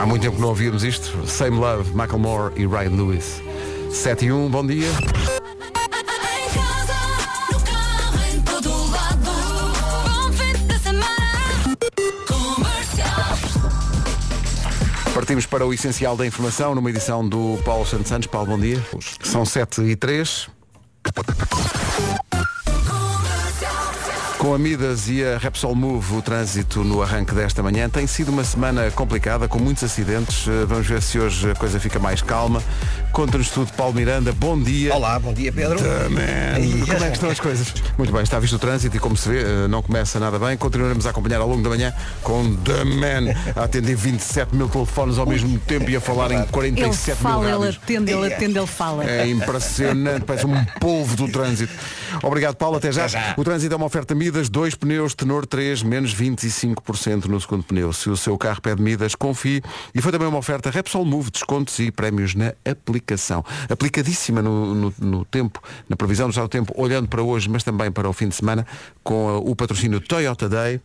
Há muito tempo que não ouvíamos isto. Same Love, Macklemore e Ryan Lewis. 7 e 1, bom dia. Partimos para o essencial da informação numa edição do Paulo Santos Santos. Paulo, bom dia. São 7 e 3. Com a Midas e a Repsol Move, o trânsito no arranque desta manhã tem sido uma semana complicada, com muitos acidentes. Eh, Vamos ver se hoje a coisa fica mais calma. Conta-nos tudo, Paulo Miranda. Bom dia. Olá, bom dia Pedro. Man. Como é que estão as coisas? Muito bem, está visto o trânsito e como se vê, eh, não começa nada bem. Continuaremos a acompanhar ao longo da manhã com The Man a atender 27 mil telefones ao mesmo tempo e a falar em Ele 47 mil fala, ele rádios. atende, ele atende, ele fala. É impressionante, parece um polvo do trânsito. Obrigado, Paulo, até já. Até já. O trânsito é uma oferta Midas, dois pneus, tenor 3, menos 25% no segundo pneu. Se o seu carro pede Midas, confie. E foi também uma oferta Repsol Move, descontos e prémios na aplicação. Aplicadíssima no, no- no tempo, na previsão do do tempo, olhando para hoje, mas também para o fim de semana, com uh, o patrocínio Toyota Day.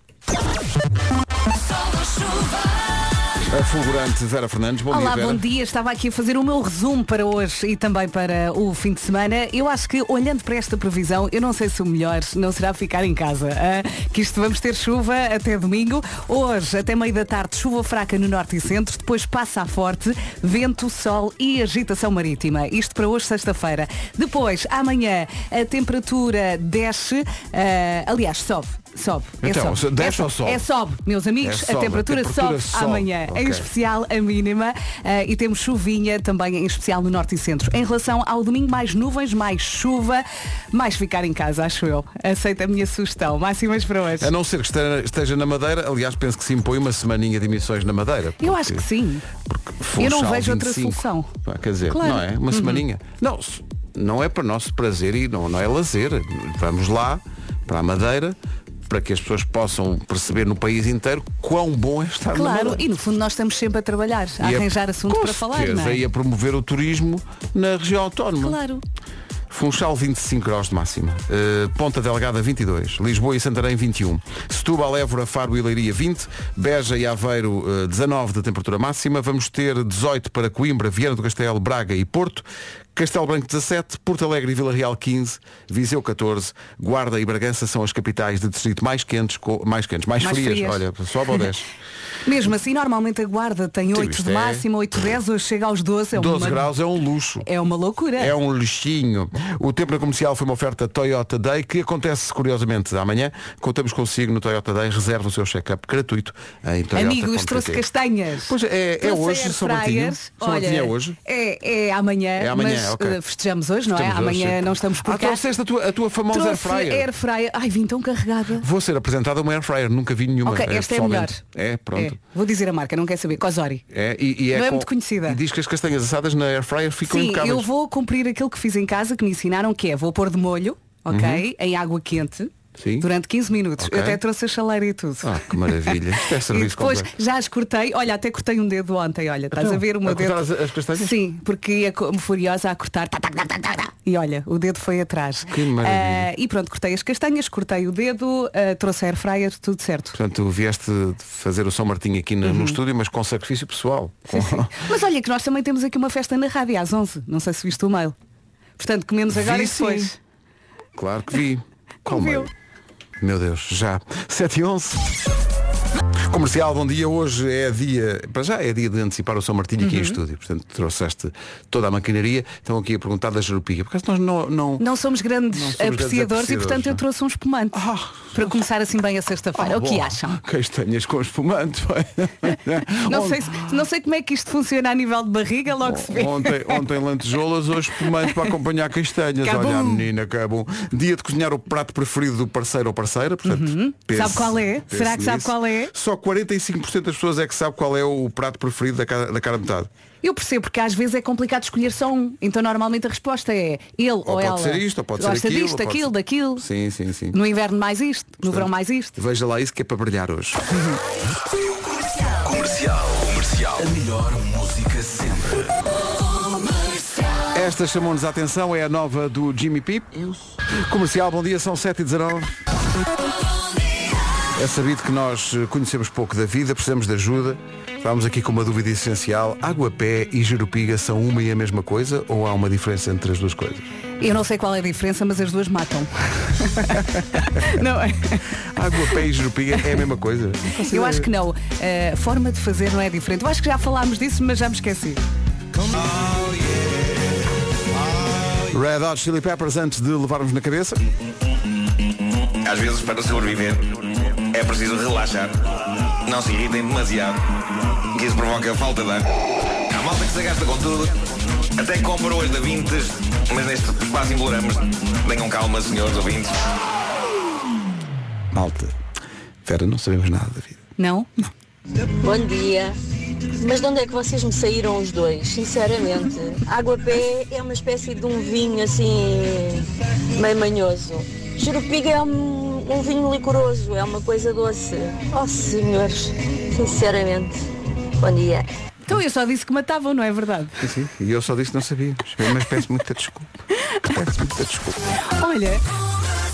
A fulgurante Vera Fernandes, bom Olá, dia, Vera. bom dia. Estava aqui a fazer o meu resumo para hoje e também para o fim de semana. Eu acho que, olhando para esta previsão, eu não sei se o melhor não será ficar em casa. ah, que isto vamos ter chuva até domingo. Hoje, até meio da tarde, chuva fraca no norte e centro. Depois passa a forte, vento, sol e agitação marítima. Isto para hoje, sexta-feira. Depois, amanhã, a temperatura desce. ah, aliás, sobe. Sobe. É Então, sobe. desce é ou sobe? É sobe, meus amigos. É sobe, a temperatura, a temperatura sobe, sobe. amanhã. Ok. Em especial a mínima eh, e temos chuvinha também em especial no norte e centro. Em relação ao domingo, mais nuvens, mais chuva, mais ficar em casa, acho eu. Aceita a minha sugestão. Máximas para hoje. A não ser que esteja- na Madeira, aliás, penso que se impõe uma semaninha de emissões na Madeira. Eu acho porque- que sim. porque Eu não vejo outra 25, solução. pá, Quer dizer, Claro. não é? Uma semaninha. Não, não é para nosso prazer e não, não é lazer. Vamos lá, para a Madeira, para que as pessoas possam perceber no país inteiro quão bom é estar Claro, Madeira. e no fundo nós estamos sempre a trabalhar, a E arranjar assunto com para falar, não é? E a promover o turismo na região autónoma. Claro. Funchal 25 graus de máxima. Uh, Ponta Delgada 22. Lisboa e Santarém 21. Setúbal, Évora, Faro e Leiria 20. Beja e Aveiro uh, 19 de temperatura máxima. Vamos ter 18 para Coimbra, Viana do Castelo, Braga e Porto. Castelo Branco 17, Porto Alegre e Vila Real 15, Viseu 14, Guarda e Bragança são as capitais de distrito mais quentes, mais quentes, mais, Mais frias. frias. Olha, sobe ou desce. Mesmo assim, normalmente a guarda tem 8 isto de é- máxima, 8, 10, hoje chega aos 12. É 12 uma, graus é um luxo. É uma loucura. É um lixinho. O tempo na comercial foi uma oferta Toyota Day que acontece curiosamente amanhã. Contamos consigo no Toyota Day. Reserva o seu check-up gratuito em Toyota. Amigos, trouxe castanhas. Pois é, é hoje, São Martinho. São Martinho Olha, é hoje. É, é amanhã, É amanhã, mas ok. eh, festejamos hoje, não é? Estamos hoje, Amanhã sim. não estamos por Ah, cá. trouxeste a tua, a tua famosa air fryer. air fryer. Ai, vim tão carregada. Vou ser apresentada uma air fryer. Nunca vi nenhuma. Ok, eh, esta é a melhor. É, pronto. É. Vou dizer a marca, não quer saber. Cosori. É, e, e é Não é com- muito conhecida. E diz que as castanhas assadas na air fryer ficam Sim, impecáveis. eu vou cumprir aquilo que fiz em casa, que me ensinaram, que é vou pôr de molho, ok? Em água quente. Uhum. Sim. Durante 15 minutos. Ok. Eu até trouxe a chaleira e tudo. Ah, que maravilha. Isto é E depois completo. já as cortei, olha, até cortei um dedo ontem, olha, estás Então, a ver o meu a dedo. as- as castanhas? Sim, porque ia como furiosa a cortar. tá, tá, tá. E olha, o dedo foi atrás. Que maravilha. Ah, e pronto, cortei as castanhas, cortei o dedo, ah, trouxe a air fryer, tudo certo. Portanto, vieste fazer o São Martinho aqui no, no estúdio, mas com sacrifício pessoal. Uhum. Sim, sim. Mas olha que nós também temos aqui uma festa na rádio às 11. Não sei se viste o mail. Portanto, comemos agora Vi, e depois. sim. Claro que vi. Qual viu? Meu Deus, já. 7 e 11. Comercial, bom dia. Hoje é dia, para já é dia de antecipar o São Martinho Uhum. aqui em estúdio. Portanto, trouxeste toda a maquinaria. Estão aqui a perguntar da Jerupiga. Porque nós não, não, Não somos grandes Não somos grandes apreciadores e portanto eu apreciadores, trouxe um espumante. Ah. Para começar assim bem a sexta-feira. Ah, o que bom. acham? Castanhas com espumante. Não Ontem- sei, se- não sei como é que isto funciona a nível de barriga, logo se vê. Ontem, ontem lantejoulas, hoje espumante para acompanhar castanhas. Cabum. Olha a menina, que é bom. Dia de cozinhar o prato preferido do parceiro ou parceira. Portanto, pense- Uhum. Sabe qual é? pense Será que sabe nisso. qual é? Só 45% das pessoas é que sabe qual é o prato preferido da cara, da cara metade. Eu percebo porque às vezes é complicado escolher só um. Então normalmente a resposta é ele ou, Ou pode ela. ser isto, ou pode Gosta ser aquilo. disto, pode aquilo, ser- daquilo. Sim, sim, sim. No inverno mais isto, no verão mais isto. Veja lá isso que é para brilhar hoje. Comercial. Comercial. A melhor música sempre. Esta chamou-nos a atenção, é a nova do Jimmy P. Comercial, bom dia, são 7h19. É sabido que nós eh, conhecemos pouco da vida, precisamos de ajuda. Estávamos aqui com uma dúvida essencial. Água-pé e jerupiga são uma e a mesma coisa ou há uma diferença entre as duas coisas? Eu não sei qual é a diferença, mas as duas matam. não é? Água-pé e jerupiga é a mesma coisa? Eu acho que não. A forma de fazer não é diferente. Eu acho que já falámos disso, mas já me esqueci. Red Hot Chili Peppers antes de levarmos na cabeça. Às vezes, para sobreviver, é preciso relaxar. Não se irritem demasiado, que isso provoca falta de ar. Há malta que se gasta com tudo, até compra hoje da Vintes, mas neste quase imploramos. Tenham calma, senhores ouvintes. Malta. Vera, não sabemos nada da vida. Não? Bom dia. Mas de onde é que vocês me saíram os dois? Sinceramente. Água-pé é uma espécie de um vinho assim meio manhoso. Jurupiga é um, um vinho licoroso, é uma coisa doce. Oh senhores, sinceramente. Bom dia. Então eu só disse que matavam, não é verdade? Sim, sim. E eu só disse que não sabia. Mas peço muita desculpa. Peço muita desculpa. Olha,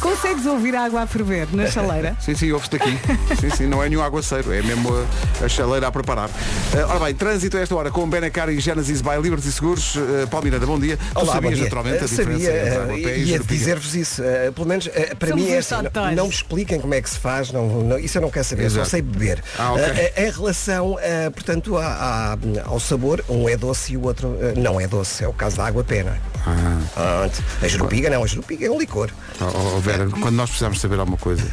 consegues ouvir a água a ferver na chaleira? Sim, sim, ouve-te aqui. Sim, sim, não é nenhum aguaceiro, é mesmo a, a chaleira a preparar. Eh, ora bem, trânsito a esta hora com Benacar e Genesis by Liberty Seguros. Uh, Paulo Miranda, bom dia. tu Olá, sabias bom dia. naturalmente a Eh, diferença Sabia, entre eh, água-pé e ia jerupiga? dizer-vos isso. eh, pelo menos eh, para Somos mim é assim, não, não me expliquem como é que se faz, não, não- isso eu não quero saber, Exato. só sei beber. Ah, ok. Eh, eh, em relação, eh, portanto, à- à- ao sabor, um é doce e o outro eh, não é doce. É o caso da água pena. Ah. a jerupiga não, a jerupiga é um licor. Oh, oh, Vera, quando nós precisamos saber alguma coisa.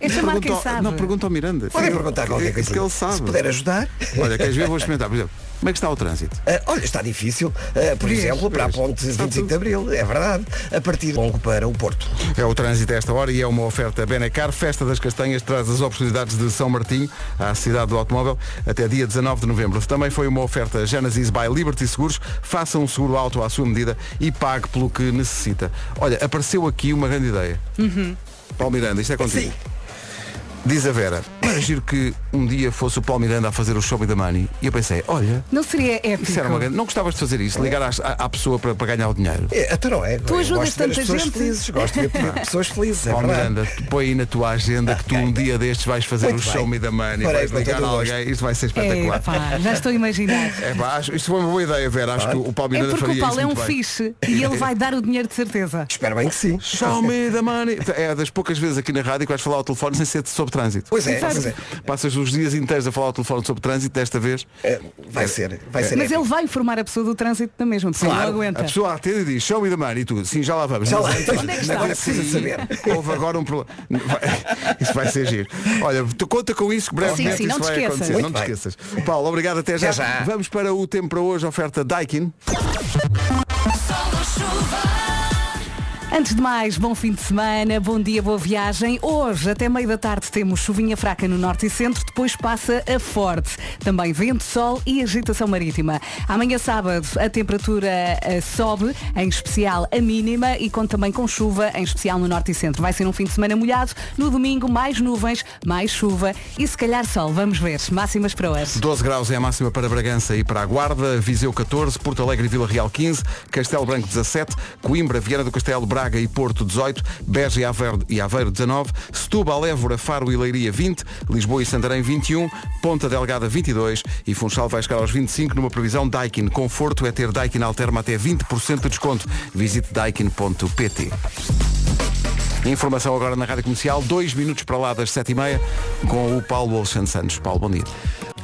É chamar quem pergunta ao- sabe. Não, pergunta ao Miranda. Podem perguntar qualquer é coisa. Que ele sabe. Se puder ajudar. Olha, queres ver? Vou experimentar. Por exemplo, como é que está o trânsito? Eh, olha, está difícil, eh, por exemplo, para a ponte Está 25 de Abril, é verdade, a partir de longo para o Porto. É o trânsito a esta hora e é uma oferta Benacar. Festa das Castanhas traz as oportunidades de São Martinho à cidade do automóvel até dia 19 de novembro. Também foi uma oferta Genesis by Liberty Seguros. Faça um seguro auto à sua medida e pague pelo que necessita. Olha, apareceu aqui uma grande ideia. Paulo Miranda, isto é contigo. Sim. Diz a Vera, mas giro que um dia fosse o Paulo Miranda a fazer o show me the money. E eu pensei, olha, Não seria épico? isso era uma grande... Não gostavas de fazer isso? Ligar à, à pessoa para, para ganhar o dinheiro? É, então não é. Tu ajudas tanta pessoas gente. felizes, gosto de ver pessoas felizes, é Paulo verdade. Miranda, põe aí na tua agenda que tu um dia destes vais fazer Muito o show bem. me the money, Farei vais ligar a alguém, isto vai ser É, espetacular. pá, já estou a imaginar. É pá, acho- isto foi uma boa ideia, Vera. Acho que o Paulo É Miranda porque o Paulo isso é um bem. fixe e ele vai dar o dinheiro de certeza. Espero bem que sim. Show me the money. É das poucas vezes aqui na rádio que vais falar ao telefone sem ser sobre trânsito. Pois é, Pois é. Passas os dias inteiros a falar ao telefone sobre trânsito, desta vez É, Vai ser, vai ser. Mas épico. ele vai informar a pessoa do trânsito da mesma, porque Claro, não aguenta. a pessoa atende e diz show me the money e tu, sim, já lá vamos. Já lá- antes- Onde é que está? Agora precisa saber. Houve agora um problema. Isso vai ser giro. Olha, tu conta com isso que brevemente Sim, sim, não isso vai esqueças. acontecer. Muito não te bem. esqueças. Paulo, obrigado até já. Até já. Vamos para o tempo para hoje, oferta Daikin. Antes de mais, bom fim de semana, bom dia, boa viagem. Hoje, até meio da tarde, temos chuvinha fraca no norte e centro, depois passa a forte. Também vento, sol e agitação marítima. Amanhã, sábado, a temperatura eh, sobe, em especial a mínima, e conta também com chuva, em especial no norte e centro. Vai ser um fim de semana molhado. No domingo, mais nuvens, mais chuva e se calhar sol. Vamos ver. Máximas para hoje. 12 graus é a máxima para Bragança e para a Guarda, Viseu 14, Porto Alegre e Vila Real 15, Castelo Branco 17, Coimbra, Viana do Castelo, Braga e Porto 18, Beja e Aveiro, e Aveiro 19, Setúbal, Évora, Faro e Leiria 20, Lisboa e Santarém 21, Ponta Delgada 22 e Funchal vai chegar aos 25 numa previsão Daikin. Conforto é ter Daikin Alterma até 20% de desconto. Visite daikin.pt. Informação agora na Rádio Comercial, dois minutos para lá das 7h30 com o Paulo Alexandre Santos. Paulo, bom dia.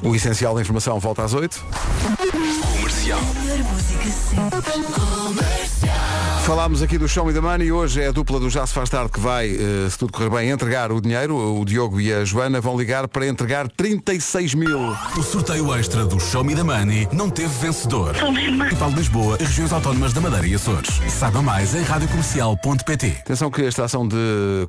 O essencial da informação volta às 8 Comercial. Falámos aqui do Show Me the Money e hoje é a dupla do Já se faz tarde que vai, eh, se tudo correr bem, entregar o dinheiro. O Diogo e a Joana vão ligar para entregar 36 mil. O sorteio extra do Show Me the Money não teve vencedor. Capital de Lisboa e regiões autónomas da Madeira e Açores. Saiba mais em radiocomercial.pt. Atenção que esta ação de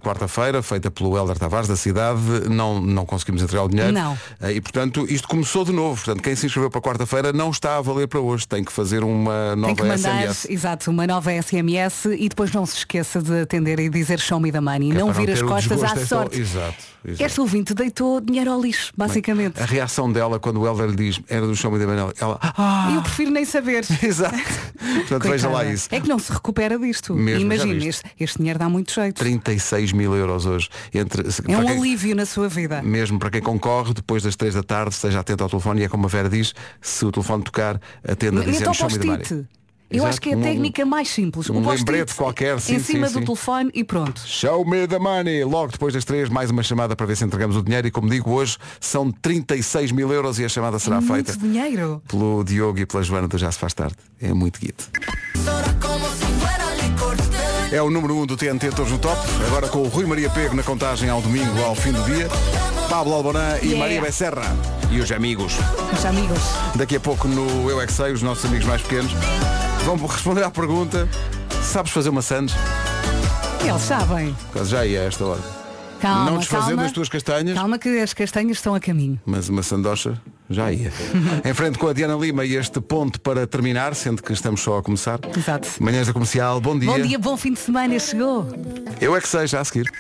quarta-feira, feita pelo Helder Tavares da cidade, não, não conseguimos entregar o dinheiro. Não. Eh, E portanto isto começou de novo. Portanto, quem se inscreveu para quarta-feira não está a valer para hoje. Tem que fazer uma Tem nova que mandar, SMS. exato, uma nova SMS SMS e depois não se esqueça de atender e dizer show me the money. Que é não vir as costas à desta- sorte. Exato, exato. Este ouvinte deitou dinheiro ao lixo, basicamente. A reação dela quando o Helder diz era do show me the money, ela, ah, Eu prefiro nem saber. exato. Portanto, veja lá isso. É que não se recupera disto. Mesmo, Imagina, este, este dinheiro dá muito jeito. 36 mil euros hoje. Entre, É um quem- alívio na sua vida. Mesmo para quem concorre, depois das 3 da tarde, esteja atento ao telefone e é como a Vera diz, se o telefone tocar, atenda Então dizendo show me the money. Eu Exato, acho que é a um- técnica mais simples. um post-it lembrete qualquer, sim, em cima sim, do sim. telefone e pronto. Show me the money. Logo depois das três, mais uma chamada para ver se entregamos o dinheiro. E como digo, hoje são 36 mil euros e a chamada será É feita muito dinheiro. pelo Diogo e pela Joana do Já se faz tarde. É muito guito. É o número 1 um do TNT Todos no Top. Agora com o Rui Maria Pego na contagem ao domingo, ao fim do dia. Pablo Alborã e Yeah. Maria Becerra. E os amigos. Os amigos. Daqui a pouco no Eu é que Sei, os nossos amigos mais pequenos vão responder à pergunta Sabes fazer uma sandes? Eles sabem. Causa já ia a esta hora. Calma, Não desfazendo calma. as tuas castanhas, Calma que as castanhas estão a caminho. mas uma sandocha já ia. em frente com a Diana Lima e este ponto para terminar, sendo que estamos só a começar. Exato. Manhãs da Comercial, bom dia. Bom dia, bom fim de semana, chegou. Eu é que sei, já a seguir.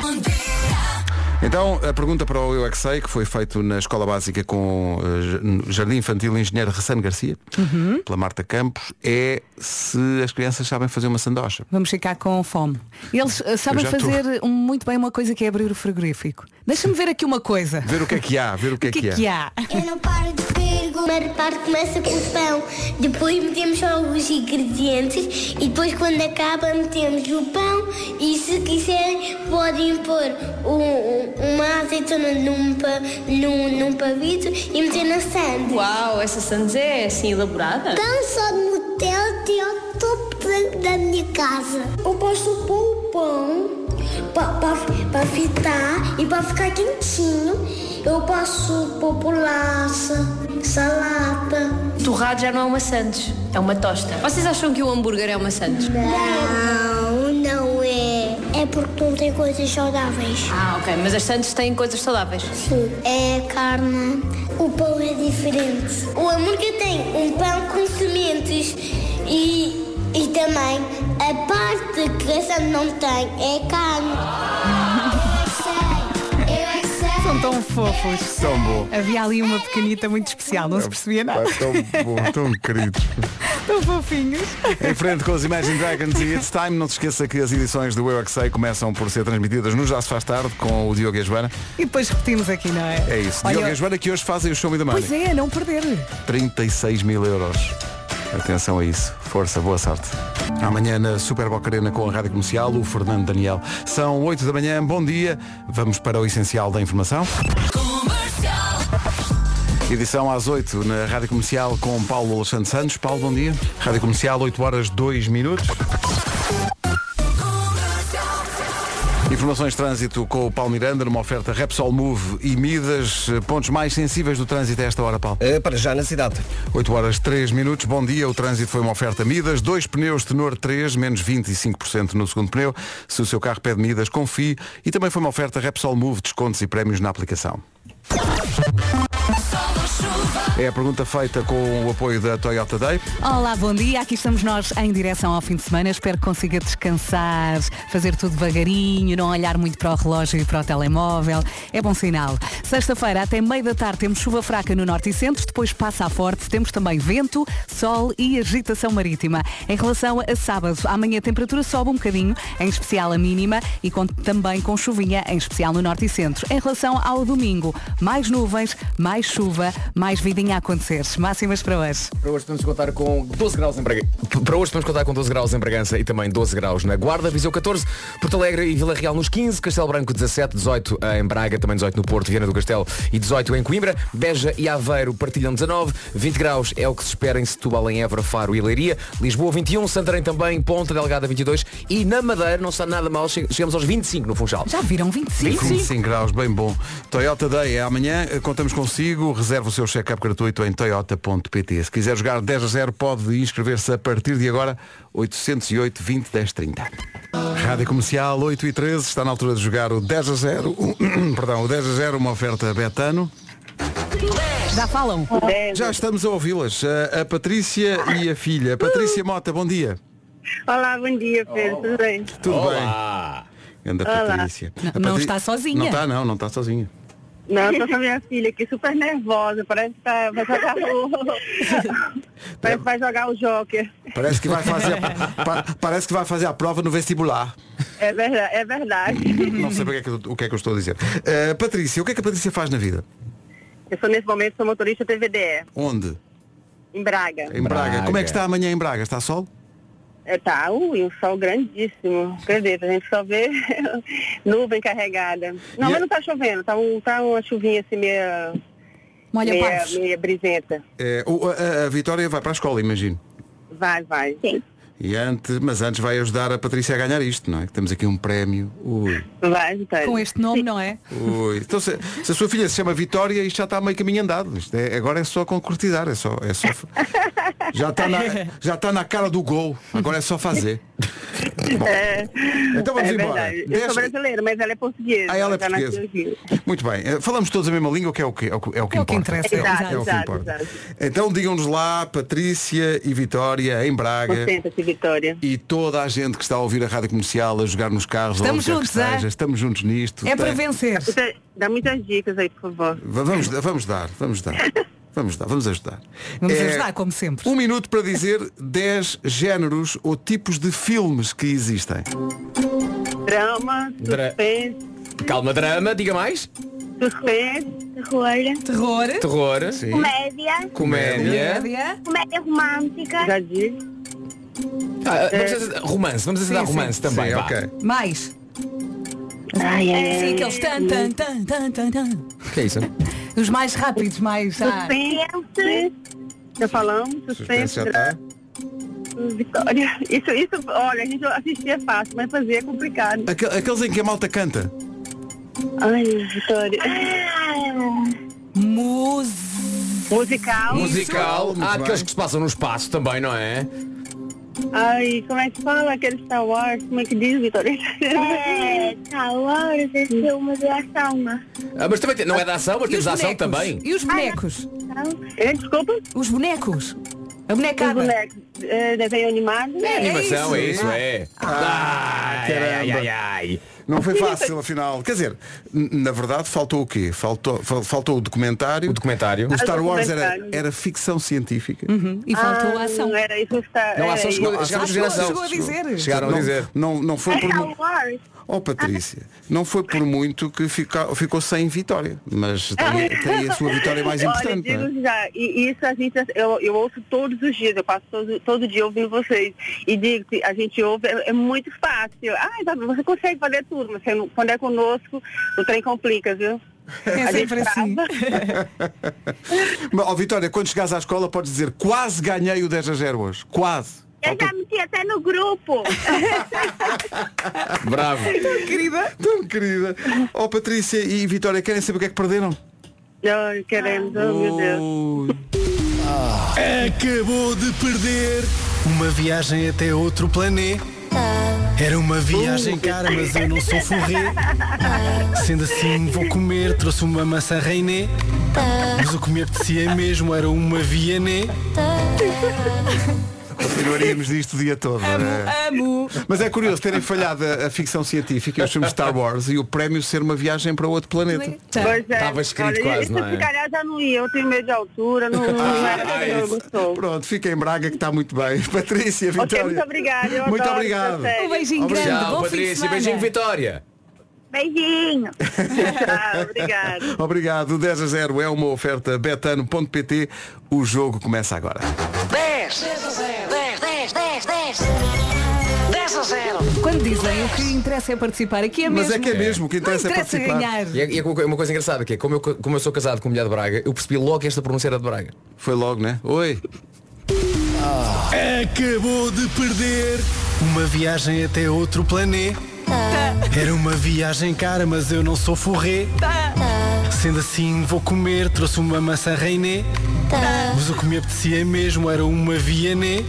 Então, a pergunta para o Eu é que sei, que foi feito na Escola Básica com eh, Jardim Infantil Engenheiro Ressano Garcia, Uhum. pela Marta Campos, é se as crianças sabem fazer uma sandocha. Vamos ficar com fome. Eles eh, sabem tô. fazer um- muito bem uma coisa que é abrir o frigorífico. Deixa-me ver aqui uma coisa. Ver o que é que há, ver o que é O que que é há. que há? Eu não paro de perguntar. A parte começa com o pão, depois metemos só os ingredientes e depois quando acaba metemos o pão e se quiserem podem pôr um- um- uma azeitona num, pa, num, num pavito e meter na sandes. Uau, essa sandes é assim elaborada? Pão só de Nutella tem ao topo da, da minha casa. Eu posso pôr o pão para fritar e para ficar quentinho. Eu posso pôr bolacha, salada. Torrado já não é uma sandes, é uma tosta. Vocês acham que o hambúrguer é uma sandes? Não, não é. É porque não tem coisas saudáveis. Ah, ok, mas as sandes têm coisas saudáveis. Sim. É carne. O pão é diferente. O hambúrguer tem um pão com sementes e, e também a parte que a sandes não tem é carne. Eu é que sei. Eu que sei. São tão fofos. Tão bom. Havia ali uma pequenita muito especial, não se percebia nada. Pá, tão bom, tão queridos. Tão fofinhos. Em frente com os Imagine Dragons e It's Time, não se esqueça que as edições do Eu é que Sei começam por ser transmitidas no Já se faz tarde com o Diogo e a Joana. E depois repetimos aqui, não é? É isso. Olha, Diogo e a Joana que hoje fazem o show me da money. Pois é, não perder. 36 mil euros. Atenção a isso. Força, boa sorte. Amanhã na Super Boca Arena com a Rádio Comercial, o Fernando Daniel. São 8 da manhã, bom dia. Vamos para o essencial da informação. Edição às 8 na Rádio Comercial com Paulo Alexandre Santos. Paulo, bom dia. Rádio Comercial, 8 horas 2 minutos. Informações de trânsito com o Paulo Miranda numa oferta Repsol Move e Midas, pontos mais sensíveis do trânsito a esta hora, Paulo. Eh, para já na cidade. 8 horas 3 minutos, bom dia. O trânsito foi uma oferta Midas, dois pneus Tenor 3, menos 25% no segundo pneu. Se o seu carro pede Midas, confie. E também foi uma oferta Repsol Move, descontos e prémios na aplicação. É a pergunta feita com o apoio da Toyota Day. Olá, bom dia. Aqui estamos nós em direção ao fim de semana. Espero que consiga descansar, fazer tudo devagarinho, não olhar muito para o relógio e para o telemóvel. É bom sinal. Sexta-feira, até meio da tarde, temos chuva fraca no norte e centro, depois passa a forte. Temos também vento, sol e agitação marítima. Em relação a sábado, amanhã a temperatura sobe um bocadinho, em especial a mínima, e com- também com chuvinha, em especial no norte e centro. Em relação ao domingo, mais nuvens, mais chuva, mais vidinha a acontecer. Máximas para hoje. Para hoje podemos contar com 12 graus em Bragança. Para hoje podemos contar com 12 graus em Bragança e também 12 graus na Guarda, Viseu 14, Porto Alegre e Vila Real nos 15, Castelo Branco 17, 18 em Braga, também 18 no Porto, Viana do Castelo e 18 em Coimbra, Beja e Aveiro partilham 19, 20 graus é o que se espera em Setúbal, em Évora, Faro e Leiria, Lisboa 21, Santarém também, Ponta Delgada 22 e na Madeira não está nada mal, che- chegamos aos 25 no Funchal. Já viram 25? 25 graus, bem bom. Toyota Day é amanhã, contamos consigo, reserva o seu check-up gratuito em toyota.pt. Se quiser jogar 10 a 0, pode inscrever-se a partir de agora, 808 20 10 30. Rádio Comercial 8 e 13, está na altura de jogar o 10 a 0, um, perdão, o 10 a 0, uma oferta Betano. Já falam? Já estamos a ouvi-las, a, a Patrícia e a filha. Patrícia Mota, bom dia. Olá, bom dia, Pedro. Tudo bem? Tudo Olá. bem. Anda Olá. Patrícia. Não- A não Patri- está sozinha. Não está, não, não está sozinha. Não, eu tô com a minha filha aqui super nervosa. Parece que tá, vai jogar o. Parece que vai jogar o Joker. Parece que vai fazer a, pa- parece que vai fazer a prova no vestibular. É verdade. É verdade. Não sei o que é que, eu- o que é que eu estou a dizer. Eh, Patrícia, o que é que a Patrícia faz na vida? Eu sou nesse momento sou motorista TVDE, Onde? em Braga. Em Braga. Como é que está amanhã em Braga? Está sol? É, tá, ui, um sol grandíssimo. Acredita, a gente só vê nuvem carregada. Não, E mas é- não tá chovendo, tá, um, tá uma chuvinha assim meia. Molha meia, meia brisenta. O- a, a Vitória vai para a escola, imagino. Vai, vai. Sim. E antes, mas antes vai ajudar a Patrícia a ganhar isto, não é? Que temos aqui um prémio. Ui, Vai, Vitória. Com este nome, não é? ui. Então se, se a sua filha se chama Vitória, isto já está meio caminho andado. Isto é- agora é só concretizar, é só. É só já, está na, já está na cara do gol. Agora é só fazer. Bom, É, então vamos é embora. verdade. Eu Dez- sou brasileira, mas ela é portuguesa. Ah, ela é portuguesa. Muito bem. Eh, Falamos todos a mesma língua, que é o que, é o, que- é o que É o que importa. interessa. É, o- Exato, é o que exato, importa. exato. Então digam-nos lá, Patrícia e Vitória, em Braga. Concentra-se, Vitória. E toda a gente que está a ouvir a rádio comercial, a jogar nos carros, ou Estamos onde quer que juntos, é? esteja, estamos juntos nisto. É para Tem- vencer. Muita- Dá muitas dicas aí, por favor. Va- Vamos, vamos dar, vamos dar. Vamos dar, vamos ajudar. Vamos É, ajudar, como sempre. Um minuto para dizer 10 géneros ou tipos de filmes que existem. Drama, Dra- suspense, Calma, drama, diga mais. suspense, terror, Terror. Terror. Sim. Comédia, Comédia. Comédia. comédia romântica, já disse. Ah, vamos dizer- romance, vamos dizer Sim, romance também. Sim, vá. ok. Mais. Ai, ai, Sim, aqueles tan, tan, tan, tan, tan, tan. O que é isso? Os mais rápidos, mais. Ah. Suspense. Já falamos, Suspense suspense, já está. Vitória. Isso, isso, olha, a gente assistir é fácil, mas fazer é complicado. Aquel- Aqueles em que a malta canta. Ai, Vitória. Mus... Musical. Musical. muito Há bem. aqueles que se passam no espaço também, não é? Ai, como é que fala aquele Star Wars? Como é que diz, Vitória? é, Star Wars, é filme de ação. Ah, mas também tem- não é da ação, mas E os temos ação bonecos? também. E os bonecos? É, desculpa? Os bonecos? A Os bonecada? bonecos. É, desenho animado? É animação, é isso. isso, é. Ah, Ai, ai, ai, ai. Não foi fácil, afinal. Quer dizer, na verdade faltou o quê? Faltou, fal- faltou o documentário. O documentário. O Star Ah, Wars era, era ficção científica. E faltou a Ah, ação. Era isso que está. Não, a ação chegou, a ação. chegou a dizer. Chegaram a não, dizer. Não, não foi por Wars. Oh Patrícia, não foi por muito que fica- ficou sem vitória, mas tem, tem a sua vitória mais Olha, importante. não é? digo já, e isso a gente, eu, eu ouço todos os dias, eu passo todo, todo dia ouvindo vocês. E digo que a gente ouve, é, é muito fácil. Ah, você consegue fazer tudo, mas você quando é conosco, o trem complica, viu? É A sempre assim. ó, Vitória, quando chegares à escola podes dizer quase ganhei o 10 a 0 hoje. Quase. Eu já meti até no grupo. Bravo. Querida. Tão querida. Ó Patrícia e Vitória, querem saber o que é que perderam? Ai, queremos, oh meu Deus. Ui. Acabou de perder uma viagem até outro planeta. Era uma viagem cara, mas eu não sou forré. Sendo assim, vou comer, trouxe uma maçã reiné. Mas o que me apetecia mesmo era uma viané. Continuaríamos disto o dia todo. é? Amo. Mas é curioso terem falhado a, a ficção científica os filmes Star Wars e o prémio ser uma viagem para outro planeta. Tá. Pois é. Estava escrito Olha, quase, não é? se calhar já não ia, eu tenho medo de altura, não, não era Ah, eu isso. gostou. Pronto, fica em Braga que está muito bem. Patrícia, Ok, Vitória. muito obrigada. eu Muito obrigado. série. Um beijinho grande. Tchau, Bom fim de Patrícia. Beijinho, Vitória. Beijinho. Tchau, obrigada. Obrigado. O 10 a 0 é uma oferta betano.pt. O jogo começa agora. 10 10 10 a 0 Quando dizem o que interessa é participar, aqui é mesmo. Mas é que é mesmo, o que interessa Não é interessa participar. ganhar. E é, e é uma coisa engraçada que é, como eu, como eu sou casado com mulher de Braga, eu percebi logo que esta pronúncia era de Braga. Foi logo, né? Oi. Acabou de perder uma viagem até outro planeta. Era uma viagem cara, mas eu não sou forré. Sendo assim, vou comer, trouxe uma maçã reiné. Mas o que me apetecia mesmo era uma viané.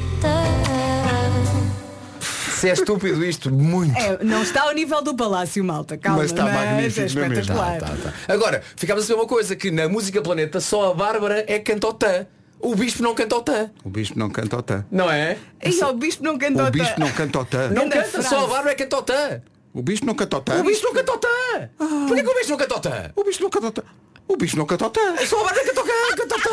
Se é estúpido isto, muito. É, não está ao nível do Palácio Malta, calma. Mas está magnífico, é não é mesmo? espetacular. Tá, tá. Agora, ficámos a saber uma coisa, que na música Planeta só a Bárbara é canta o tã. O bispo não canta o tã. O bispo não canta o tã. Não é? E o bispo não canta O bispo não canta o tã. Não canta, frase. só a Bárbara é canta o tã. O bispo não canta o tã. O bispo não canta o tã. Porquê que o bispo não canta o tã? O bispo não canta o tã. O bispo não canta o tã. Só a Bárbara canta o tã. Canta o tã.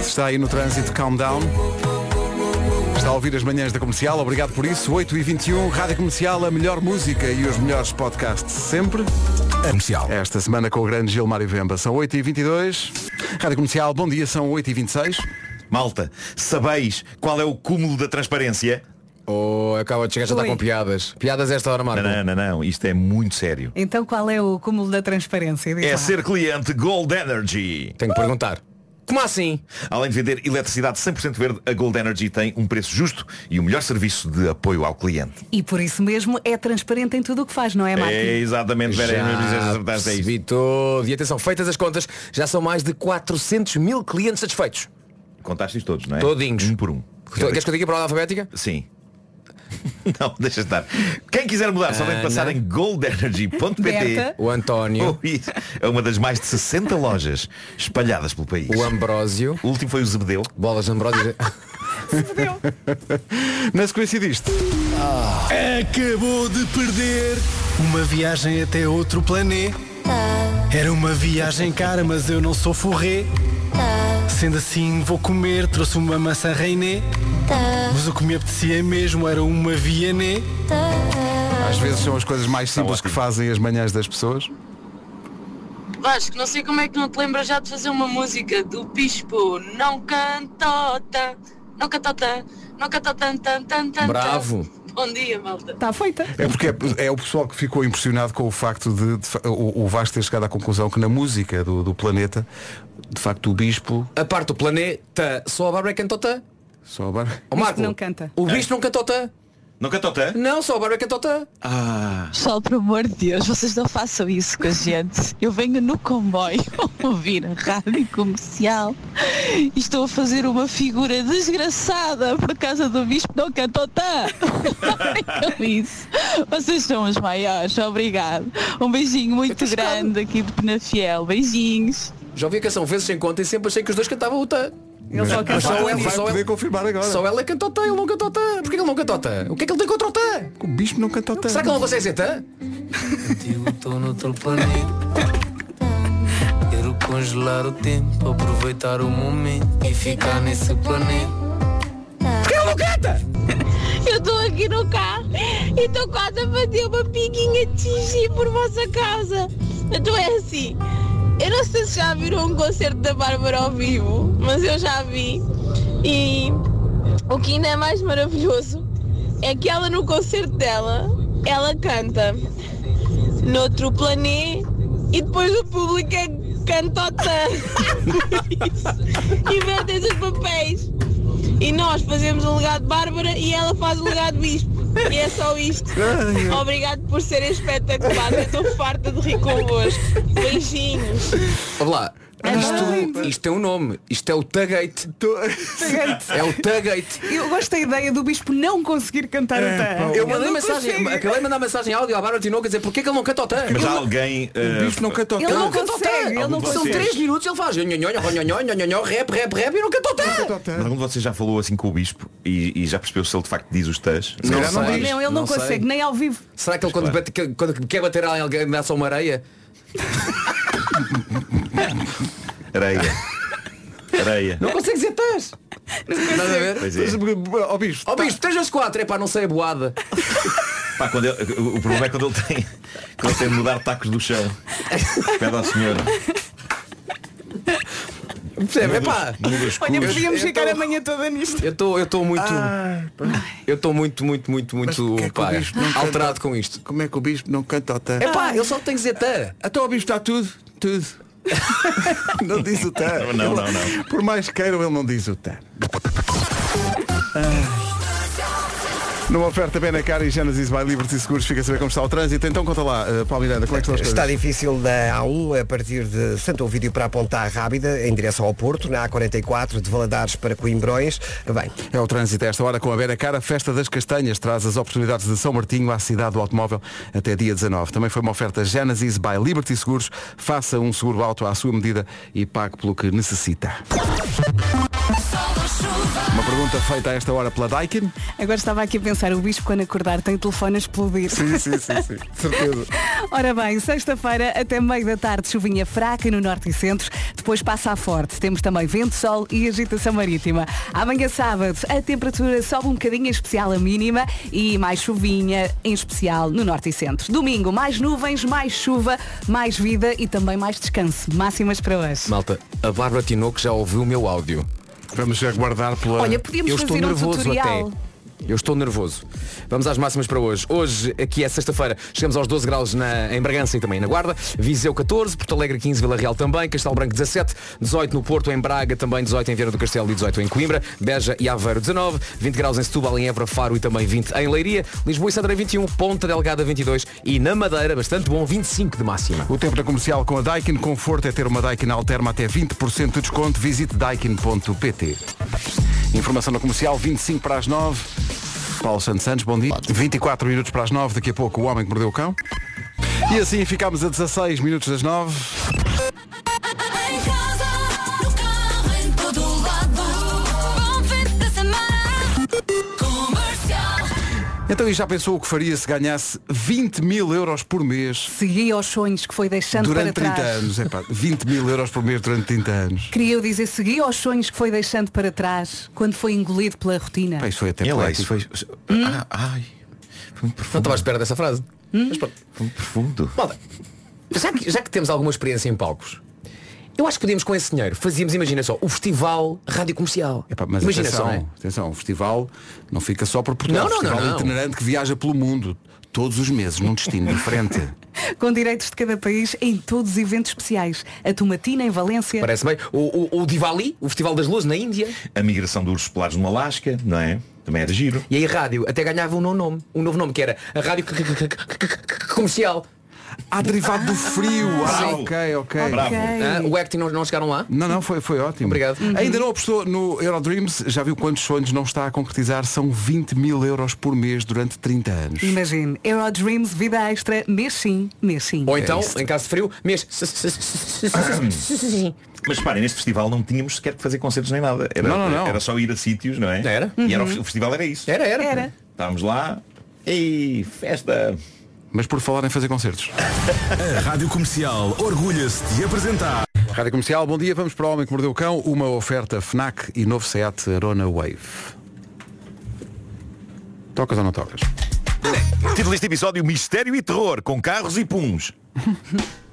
Está aí no trânsito, calm down. A ouvir as manhãs da comercial, obrigado por isso. 8h21, Rádio Comercial, a melhor música e os melhores podcasts sempre. Comercial. Esta semana com o grande Gilmário Vemba. São 8h22. Rádio Comercial, bom dia, são 8h26. Malta, sabeis qual é o cúmulo da transparência? Oh, acaba de chegar já está com piadas. Piadas esta hora, Marco. Não, não, não, não, isto é muito sério. Então qual é o cúmulo da transparência? Diz É lá. ser cliente Gold Energy. Tenho que perguntar. Como assim? Além de vender eletricidade 100% verde, a Gold Energy tem um preço justo e o melhor serviço de apoio ao cliente. E por isso mesmo é transparente em tudo o que faz, não é, Marco? É exatamente, Vera, Já é isso. percebi tudo. E atenção, feitas as contas, já são mais de 400 mil clientes satisfeitos. Contaste todos, não é? Todinhos. Um por um. Queres que eu diga para a alfabética? Sim. Não, deixa estar. Quem quiser mudar, só tem que passar em goldenergy.pt. O António, a uma das mais de 60 lojas espalhadas pelo país. o Ambrósio, O último foi o Zebedeu. bolas de Ambrósio. Na sequência disto, Acabou de perder uma viagem até outro planeta. Era uma viagem cara, mas eu não sou forré. Sendo assim, vou comer, trouxe uma maçã reiné. Mas o que me apetecia mesmo era uma viané. às vezes são as coisas mais simples que fazem as manhãs das pessoas. Vasco, não sei como é que não te lembras já de fazer uma música do Bispo. Não cantota, não cantota, não cantota, tan, tan, tan, tan. Bravo. Bom dia, malta. Está feita. É porque é, é o pessoal que ficou impressionado com o facto de, de o, o Vasco ter chegado à conclusão que na música do, do planeta, de facto o bispo. A parte do planeta, só a Bárbara é o tã. Só agora. Ó, Bispo Marco, não canta. O bicho não canta o. Não cantou tã? Não, só a Bárbara é canta o tã. Ah, Pessoal, por amor de Deus, vocês não façam isso com a gente. Eu venho no comboio ouvir a rádio comercial e estou a fazer uma figura desgraçada por causa do bispo não cantou tá. com isso. Vocês são os maiores, obrigado. Um beijinho muito grande aqui de Penafiel. Beijinhos. Já ouvi a canção vezes sem conta e sempre achei que os dois cantavam o tã. Ele só canta só ela, vai só poder ela, confirmar agora. só ela é que canta o tã, ele não canta o tã. Porquê que ele não canta o tã? O que é que ele tem contra o tã? O bispo não canta o tã. Será que ele não consegue dizer tã? Contigo estou noutro planeta. Quero congelar o tempo, aproveitar o momento e ficar nesse planeta. Porquê ele não canta? Eu estou aqui no carro e estou quase a fazer uma piguinha de xixi por vossa causa. Então é assim. Eu não sei se já viram um concerto da Bárbara ao vivo, mas eu já vi. E o que ainda é mais maravilhoso é que ela no concerto dela, ela canta noutro planeta e depois o público é cantota. Invertem os papéis. E nós fazemos o legado de Bárbara e ela faz o legado de Bispo. E é só isto. Obrigado por serem espetaculares. Eu estou farta de rir convosco. Beijinhos. Olha lá. Isto, isto tem um nome. Isto é o Tagate. É o Tagate. Eu gosto da ideia do bispo não conseguir cantar o tã. Eu Ele mandei não mensagem, consegue. acabei de mandar mensagem áudio à Bárbara Tinoco a dizer porque é que ele não canta o tã? mas há alguém. O bispo não canta o Ele tã. não canta o tã. ele não São consegue. 3 minutos ele faz rap, rap, rap e não canta o tã. Algum de vocês já falou assim com o bispo e, e já percebeu se ele de facto diz os tãs? Não sei. diz. Não, ele não, Não sei. consegue, nem ao vivo. Será que ele quando, claro. bate- quando quer bater alguém dá só uma areia? Areia. Areia. Não consegue dizer tãs. Nada a ver? Pois é. Ó bispo. Ó bicho, 3 vezes 4, é pá, não sei a boada. Pá, quando ele- o o problema é quando ele tem quando ele tem de mudar tacos do chão. Pede ao senhor. Percebe? É pá. Olha, podíamos ficar a manhã toda nisto. Eu estou eu estou muito. Eu estou muito, muito, muito, muito é que o pá, não canta? alterado com isto. Como é que o bispo não canta o tã? É pá, ele só tem que dizer tã. Até o bispo está tudo, tudo. Não diz o tã. Não, não, não. Por mais queiram, ele não diz o tã. Numa oferta Benacar e Genesis by Liberty Seguros, fica a saber como está o trânsito. Então conta lá, uh, Paulo Miranda, como é que estão as coisas? Está difícil da A1 a partir de Santo Ovídio para a Ponta Rábida, em direção ao Porto, na A44 de Valadares para Coimbrões. Bem, É o trânsito a esta hora com a Benacar. A Festa das Castanhas traz as oportunidades de São Martinho à cidade do automóvel até dia 19. Também foi uma oferta Genesis by Liberty Seguros. Faça um seguro auto à sua medida e pague pelo que necessita. Uma pergunta feita a esta hora pela Daikin. Agora estava aqui a pensar, o bispo quando acordar tem o telefone a explodir. Sim, sim, sim, sim. Certeza. Ora bem, sexta-feira até meio da tarde chuvinha fraca no norte e centro, depois passa a forte. Temos também vento, sol e agitação marítima. Amanhã sábado a temperatura sobe um bocadinho, em especial a mínima, e mais chuvinha, em especial no norte e centro. Domingo, mais nuvens, mais chuva, mais vida e também mais descanso. Máximas para hoje. Malta, a Bárbara Tinoco já ouviu o meu áudio. Vamos aguardar pela. Olha, podíamos Eu estou fazer um nervoso tutorial. até. Eu estou nervoso. Vamos às máximas para hoje. Hoje, aqui é sexta-feira, chegamos aos 12 graus na, em Bragança e também na Guarda. Viseu 14, Porto Alegre 15, Vila Real também, Castelo Branco 17, 18 no Porto, em Braga também 18 em Vieira do Castelo e 18 em Coimbra, Beja e Aveiro 19, 20 graus em Setúbal, em Évora, Faro e também 20 em Leiria, Lisboa e Santarém 21, Ponta Delgada 22 e na Madeira, bastante bom, 25 de máxima. O tempo na comercial com a Daikin. Conforto é ter uma Daikin Alterma até 20% de desconto. Visite daikin.pt. Informação na comercial, 25 para as 9. Paulo Santos Santos, bom dia. 24 minutos para as 9. Daqui a pouco o homem que mordeu o cão. E assim ficámos a 16 minutos das 9. Então e já pensou o que faria se ganhasse 20 mil euros por mês Segui aos sonhos que foi deixando durante para 30 trás. anos? Epá, 20 mil euros por mês durante 30 anos. Queria eu dizer, segui aos sonhos que foi deixando para trás quando foi engolido pela rotina. Pá, isso foi até Ele isso foi. Ah, ai. Foi muito Não estava à espera dessa frase. Mas pronto. Foi profundo. Malta, já que, já que temos alguma experiência em palcos, eu acho que podíamos com esse dinheiro, fazíamos, imagina só, o festival rádio comercial. Epá, mas imagina atenção, só, é? atenção, o festival não fica só por Portugal. Não, o não, festival não, não. itinerante que viaja pelo mundo todos os meses, num destino diferente. Com direitos de cada país em todos os eventos especiais. A Tomatina em Valência. Parece bem. O, o, o Diwali, o Festival das Luzes na Índia. A migração dos ursos polares no Alasca, não é? Também era giro. E aí a rádio até ganhava um novo nome. Um novo nome que era a rádio comercial. Ah, derivado do frio. Ah, Sim. ok, ok. Bravo. Ah, o acting não, não chegaram lá? Não, não, foi, foi ótimo. Obrigado. Uhum. Ainda não apostou no Eurodreams, já viu quantos sonhos não está a concretizar? São 20 mil euros por mês durante 30 anos. Imagine, Eurodreams, vida extra, mês sim, mês sim. Ou então, isso. em caso de frio, mês. Mas reparem, neste festival não tínhamos sequer que fazer concertos nem nada. Era, Não, não, não. era só ir a sítios, não é? Era. E era o, o festival era isso. Era, era. Era. Estávamos lá. Ei, festa. Mas por falar em fazer concertos. A Rádio Comercial orgulha-se de apresentar. Rádio Comercial, bom dia, vamos para o Homem que Mordeu o Cão, uma oferta FNAC e novo Seat Arona Wave. Tocas ou não tocas? Título deste episódio Mistério e Terror, com carros e puns.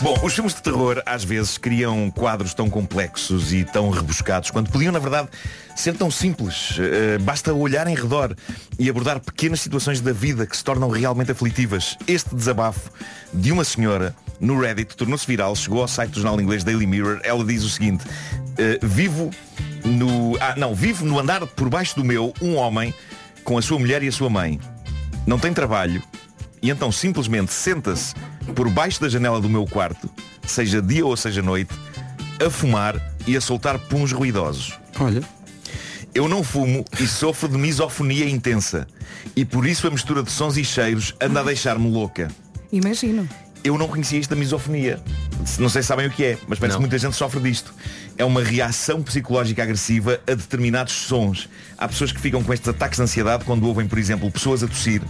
Bom, os filmes de terror às vezes criam quadros tão complexos e tão rebuscados quando podiam, na verdade, ser tão simples. Eh, basta olhar em redor e abordar pequenas situações da vida que se tornam realmente aflitivas. Este desabafo de uma senhora no Reddit tornou-se viral, chegou ao site do jornal inglês Daily Mirror. Ela diz o seguinte: eh, vivo no. Ah, não, vivo no andar por baixo do meu um homem com a sua mulher e a sua mãe. Não tem trabalho e então simplesmente senta-se por baixo da janela do meu quarto, seja dia ou seja noite, a fumar e a soltar puns ruidosos. Olha. Eu não fumo e sofro de misofonia intensa. E por isso a mistura de sons e cheiros anda a deixar-me louca. Imagino. Eu não conhecia isto da misofonia. Não sei se sabem o que é, mas parece que muita gente sofre disto. É uma reação psicológica agressiva a determinados sons. Há pessoas que ficam com estes ataques de ansiedade quando ouvem, por exemplo, pessoas a tossir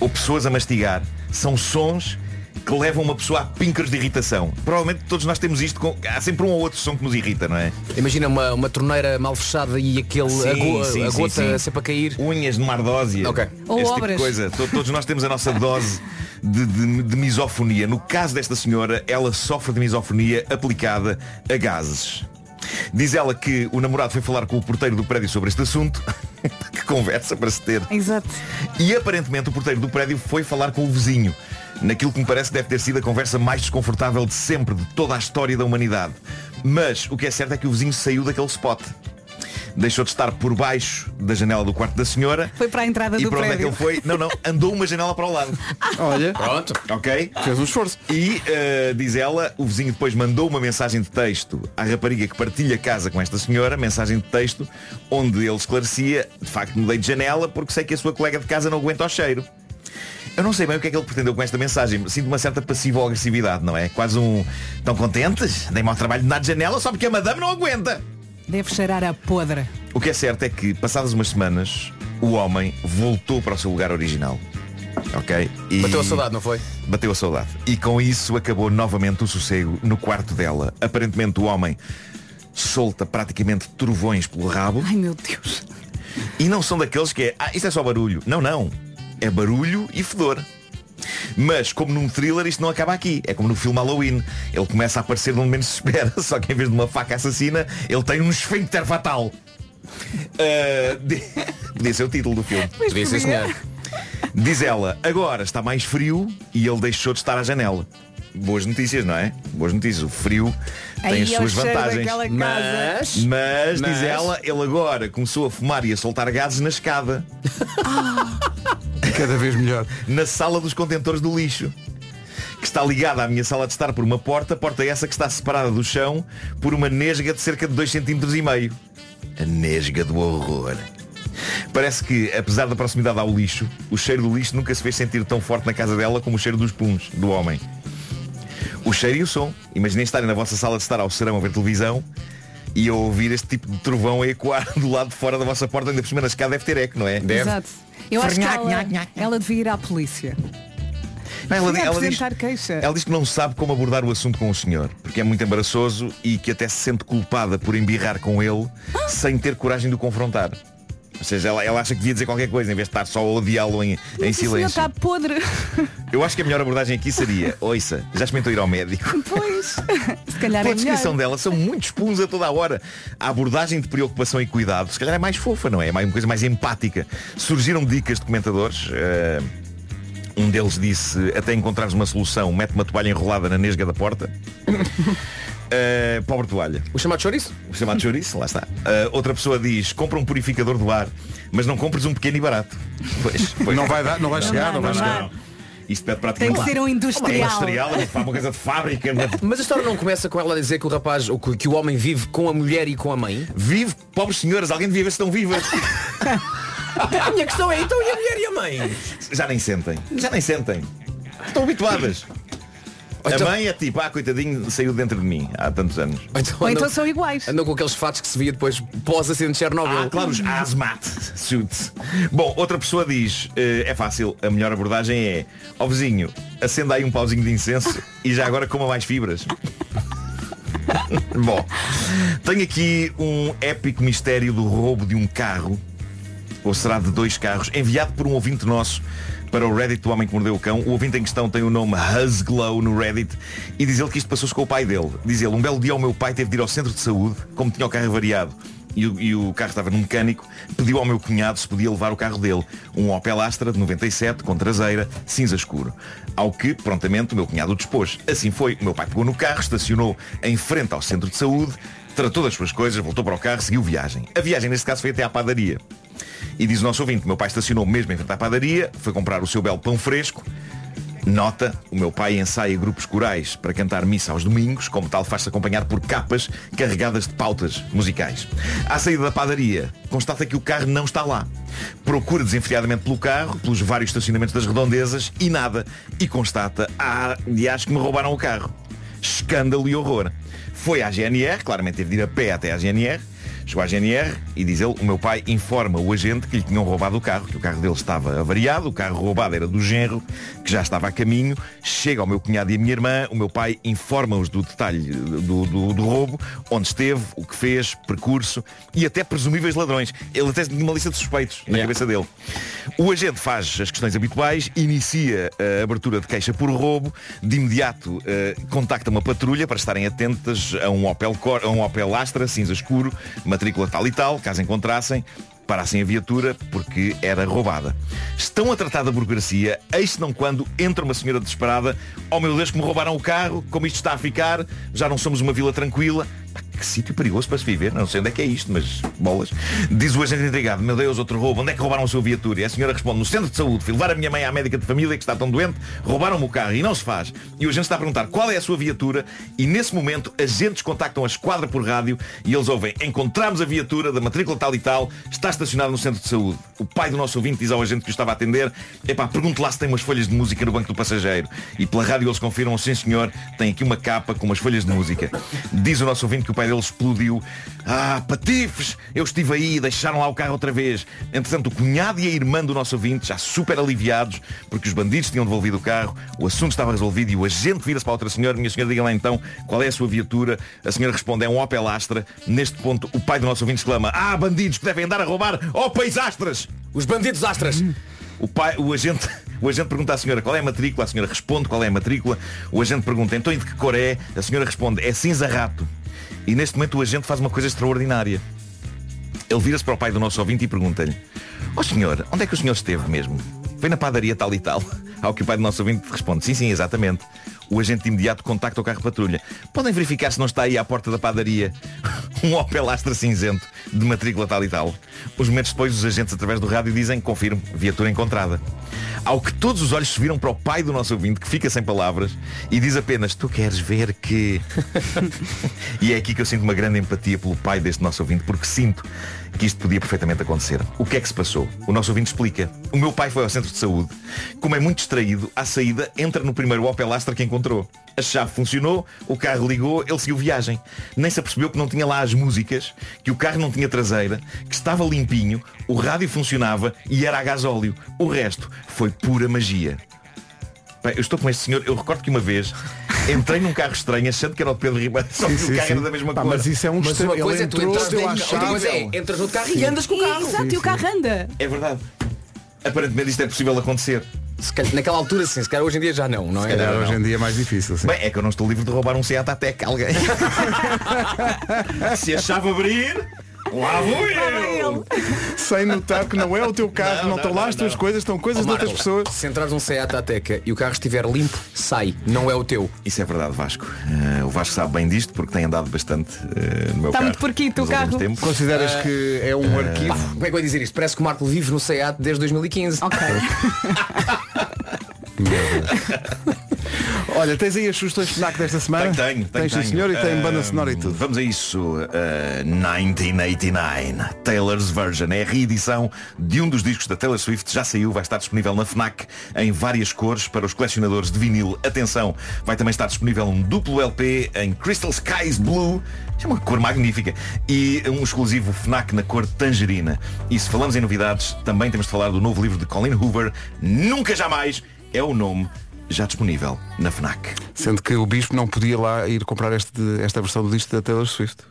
ou pessoas a mastigar. São sons que levam uma pessoa a píncaros de irritação. Provavelmente todos nós temos isto. Com... Há sempre um ou outro som que nos irrita, não é? Imagina uma, uma torneira mal fechada e aquele a, go- sim, a sim, gota sim. sempre a cair. Unhas de mardósia. Ok. Ou Esse tipo obras. de coisa. To- Todos nós temos a nossa dose de, de- de misofonia. No caso desta senhora, ela sofre de misofonia aplicada a gases. Diz ela que o namorado foi falar com o porteiro do prédio sobre este assunto. que conversa para se ter. Exato. E aparentemente o porteiro do prédio foi falar com o vizinho. Naquilo que me parece deve ter sido a conversa mais desconfortável de sempre, de toda a história da humanidade. Mas o que é certo é que o vizinho saiu daquele spot. Deixou de estar por baixo da janela do quarto da senhora Foi para a entrada e do para onde é que prédio. ele foi? Não, não, andou uma janela para o lado. Olha. Pronto. Ok? Fez um esforço. E, eh, diz ela, o vizinho depois mandou uma mensagem de texto à rapariga que partilha casa com esta senhora, mensagem de texto, onde ele esclarecia, de facto mudei de janela porque sei que a sua colega de casa não aguenta o cheiro. Eu não sei bem o que é que ele pretendeu com esta mensagem. Sinto uma certa passiva agressividade, não é? Quase um. Estão contentes? Dei-me ao trabalho de mudar de janela só porque a madame não aguenta. Deve cheirar a podre. O que é certo é que, passadas umas semanas, o homem voltou para o seu lugar original. Ok? E... Bateu a saudade, não foi? Bateu a saudade. E com isso acabou novamente o sossego no quarto dela. Aparentemente o homem solta praticamente trovões pelo rabo. Ai meu Deus. E não são daqueles que é, ah, isto é só barulho. Não, não. É barulho e fedor. Mas, como num thriller, isto não acaba aqui. É como no filme Halloween. Ele começa a aparecer de onde menos se espera. Só que em vez de uma faca assassina, ele tem um esfíncter fatal. Uh, de- Podia ser o título do filme. Podia ser, senhor. Diz ela, agora está mais frio e ele deixou de estar à janela. Boas notícias, não é? Boas notícias. O frio tem as é suas vantagens. Mas, mas, Mas- diz ela, ele agora começou a fumar e a soltar gases na escada. Cada vez melhor. Na sala dos contentores do lixo. Que está ligada à minha sala de estar por uma porta, porta essa que está separada do chão por uma nesga de cerca de 2 cm e meio. A nesga do horror. Parece que, apesar da proximidade ao lixo, o cheiro do lixo nunca se fez sentir tão forte na casa dela como o cheiro dos puns do homem. O cheiro e o som. Imaginem estarem na vossa sala de estar ao serão a ver televisão e a ouvir este tipo de trovão a ecoar do lado de fora da vossa porta, ainda por cima na escada deve ter eco, não é? Exato. Eu acho que ela, ela devia ir à polícia. Não, ela, ela diz, ela diz que não sabe como abordar o assunto com o senhor, porque é muito embaraçoso e que até se sente culpada por embirrar com ele sem ter coragem de o confrontar. Ou seja, ela, ela acha que devia dizer qualquer coisa em vez de estar só a odiá-lo em, em silêncio. está podre. Eu acho que a melhor abordagem aqui seria, ouça, já experimentou ir ao médico? Pois. Se calhar Pela é descrição melhor. dela, são muitos puns a toda a hora. A abordagem de preocupação e cuidado, se calhar é mais fofa, não é? É mais- uma coisa mais empática. Surgiram dicas de comentadores. eh, um deles disse, até encontrares uma solução, mete uma toalha enrolada na nesga da porta. Eh, pobre toalha. O chamado chouriço? O chamado chouriço, lá está. Eh, outra pessoa diz, compra um purificador do ar, mas não compres um pequeno e barato. Pois, pois. Não vai dar, não vai chegar, não vai chegar. Isto pede Tem praticamente. que ser um industrial. industrial, uma coisa de fábrica. Mas a história não começa com ela a dizer que o rapaz, ou que, que o homem vive com a mulher e com a mãe? Vive, pobres senhoras, alguém devia ver se estão vivas. a minha questão é, então e a mulher e a mãe? Já nem sentem. Já nem sentem. Estão habituadas. Então- A mãe é tipo, ah, coitadinho, saiu dentro de mim há tantos anos. Ou então são iguais. Andam com aqueles fatos que se via depois pós-acidente de Chernobyl. Ah, claro, os hazmat suits. Bom, outra pessoa diz, eh, é fácil, a melhor abordagem é, ó vizinho, acenda aí um pauzinho de incenso e já agora coma mais fibras. Bom, tenho aqui um épico mistério do roubo de um carro, ou será de dois carros, enviado por um ouvinte nosso para o Reddit do Homem que Mordeu o Cão. O ouvinte em questão tem o nome Huzglow no Reddit e diz ele que isto passou-se com o pai dele. Diz ele, um belo dia o meu pai teve de ir ao centro de saúde, como tinha o carro avariado e o, e o carro estava no mecânico, pediu ao meu cunhado se podia levar o carro dele, um Opel Astra de 97, com traseira, cinza escuro. Ao que, prontamente, o meu cunhado o dispôs. Assim foi, o meu pai pegou no carro, estacionou em frente ao centro de saúde, tratou das suas coisas, voltou para o carro, seguiu viagem. A viagem, neste caso, foi até à padaria. E diz o nosso ouvinte, meu pai estacionou mesmo em frente à padaria, foi comprar o seu belo pão fresco. Nota, o meu pai ensaia grupos corais para cantar missa aos domingos, como tal faz-se acompanhar por capas carregadas de pautas musicais. À saída da padaria, constata que o carro não está lá. Procura desenfreadamente pelo carro, pelos vários estacionamentos das redondezas e nada. E constata, ah, de acho que me roubaram o carro. Escândalo e horror. Foi à GNR, claramente teve de ir a pé até à GNR, Chegou à GNR e diz ele, o meu pai informa o agente que lhe tinham roubado o carro, que o carro dele estava avariado, o carro roubado era do genro, que já estava a caminho. Chega ao meu cunhado e a minha irmã, o meu pai informa-os do detalhe do, do, do roubo, onde esteve, o que fez, percurso e até presumíveis ladrões. Ele até tinha uma lista de suspeitos na cabeça dele. O agente faz as questões habituais, inicia a abertura de queixa por roubo, de imediato eh, contacta uma patrulha para estarem atentas a um Opel, Cor- a um Opel Astra, cinza escuro, matrícula tal e tal, caso encontrassem, parassem a viatura porque era roubada. Estão a tratar da burocracia, eis não quando entra uma senhora desesperada, oh meu Deus que me roubaram o carro, como isto está a ficar, já não somos uma vila tranquila. Que sítio perigoso para se viver. Não sei onde é que é isto, mas bolas. Diz o agente intrigado, meu Deus, outro roubo. Onde é que roubaram a sua viatura? E a senhora responde, no centro de saúde. Fui levar a minha mãe à médica de família que está tão doente. Roubaram-me o carro e não se faz. E o agente está a perguntar qual é a sua viatura. E nesse momento, agentes contactam a esquadra por rádio e eles ouvem, encontramos a viatura da matrícula tal e tal, está estacionada no centro de saúde. O pai do nosso ouvinte diz ao agente que o estava a atender, epá, pergunte lá se tem umas folhas de música no banco do passageiro. E pela rádio eles confirmam, sim senhor, tem aqui uma capa com umas folhas de música. Diz o nosso ouvinte que o pai dele explodiu. Ah, patifes! Eu estive aí deixaram lá o carro outra vez. Entretanto, o cunhado e a irmã do nosso ouvinte, já super aliviados, porque os bandidos tinham devolvido o carro, o assunto estava resolvido e o agente vira-se para a outra senhora. Minha senhora, diga lá então qual é a sua viatura. A senhora responde, é um Opel Astra. Neste ponto, o pai do nosso ouvinte exclama, ah, bandidos que devem andar a roubar Opels Astras! Os bandidos Astras! O, pai, o, agente, o agente pergunta à senhora qual é a matrícula, a senhora responde qual é a matrícula, o agente pergunta então e de que cor é, a senhora responde é cinza rato. E neste momento o agente faz uma coisa extraordinária. Ele vira-se para o pai do nosso ouvinte e pergunta-lhe, ó senhor, onde é que o senhor esteve mesmo? Foi na padaria tal e tal. Ao que o pai do nosso ouvinte responde, sim, sim, exatamente. O agente de imediato contacta o carro patrulha. Podem verificar se não está aí à porta da padaria um Opel Astra cinzento de matrícula tal e tal. Uns momentos depois os agentes através do rádio dizem, confirmo, viatura encontrada. Ao que todos os olhos se viram para o pai do nosso ouvinte, que fica sem palavras, e diz apenas, tu queres ver que... e é aqui que eu sinto uma grande empatia pelo pai deste nosso ouvinte, porque sinto que isto podia perfeitamente acontecer. O que é que se passou? O nosso ouvinte explica. O meu pai foi ao centro de saúde. Como é muito distraído, à saída entra no primeiro Opel Astra que encontrou. A chave funcionou, o carro ligou, ele seguiu viagem. Nem se apercebeu que não tinha lá as músicas, que o carro não tinha traseira, que estava limpinho, o rádio funcionava e era a gasóleo. O resto foi pura magia. Eu estou com este senhor, eu recordo que uma vez entrei num carro estranho achando que era o Pedro Ribeiro, só que Sim, o sim, carro sim. era da mesma Pá, cor. mas isso é um Mas uma coisa é tu entras é, entras no carro e andas com o carro. Exato, e o carro anda. É verdade. Aparentemente isto é possível acontecer. Se calhar- naquela altura sim, se calhar hoje em dia já não, não é? Se calhar Hoje em dia é mais difícil. sim. Bem, é que eu não estou livre de roubar um Seat Ateca a alguém. Se a chave abrir, lá vou eu. Sem notar que não é o teu carro, não, Não, estão não, lá não, as tuas coisas, estão coisas de outras pessoas. Se entrares um Seat Ateca e o carro estiver limpo, sai, não é o teu. Isso é verdade, Vasco. Eh, o Vasco sabe bem disto porque tem andado bastante eh, no meu Está carro. muito porquito o carro. tempos. Consideras que é um arquivo? Pá, como é que eu ia dizer isto? Parece que o Marco vive no Seat desde 2015. Ok. Olha, tens aí as sugestões FNAC desta semana? Tenho, tenho. Tens, tenho. senhor, e tem banda Ahm, sonora e tudo. Vamos a isso. Uh, 1989. Taylor's Version. É a reedição de um dos discos da Taylor Swift. Já saiu, vai estar disponível na FNAC em várias cores para os colecionadores de vinil. Atenção, vai também estar disponível um duplo LP em Crystal Skies Blue. É uma cor magnífica. E um exclusivo FNAC na cor tangerina. E se falamos em novidades, também temos de falar do novo livro de Colin Hoover. Nunca Jamais é o nome já disponível na FNAC. Sendo que o Bispo não podia lá ir comprar este, esta versão do disco da Taylor Swift.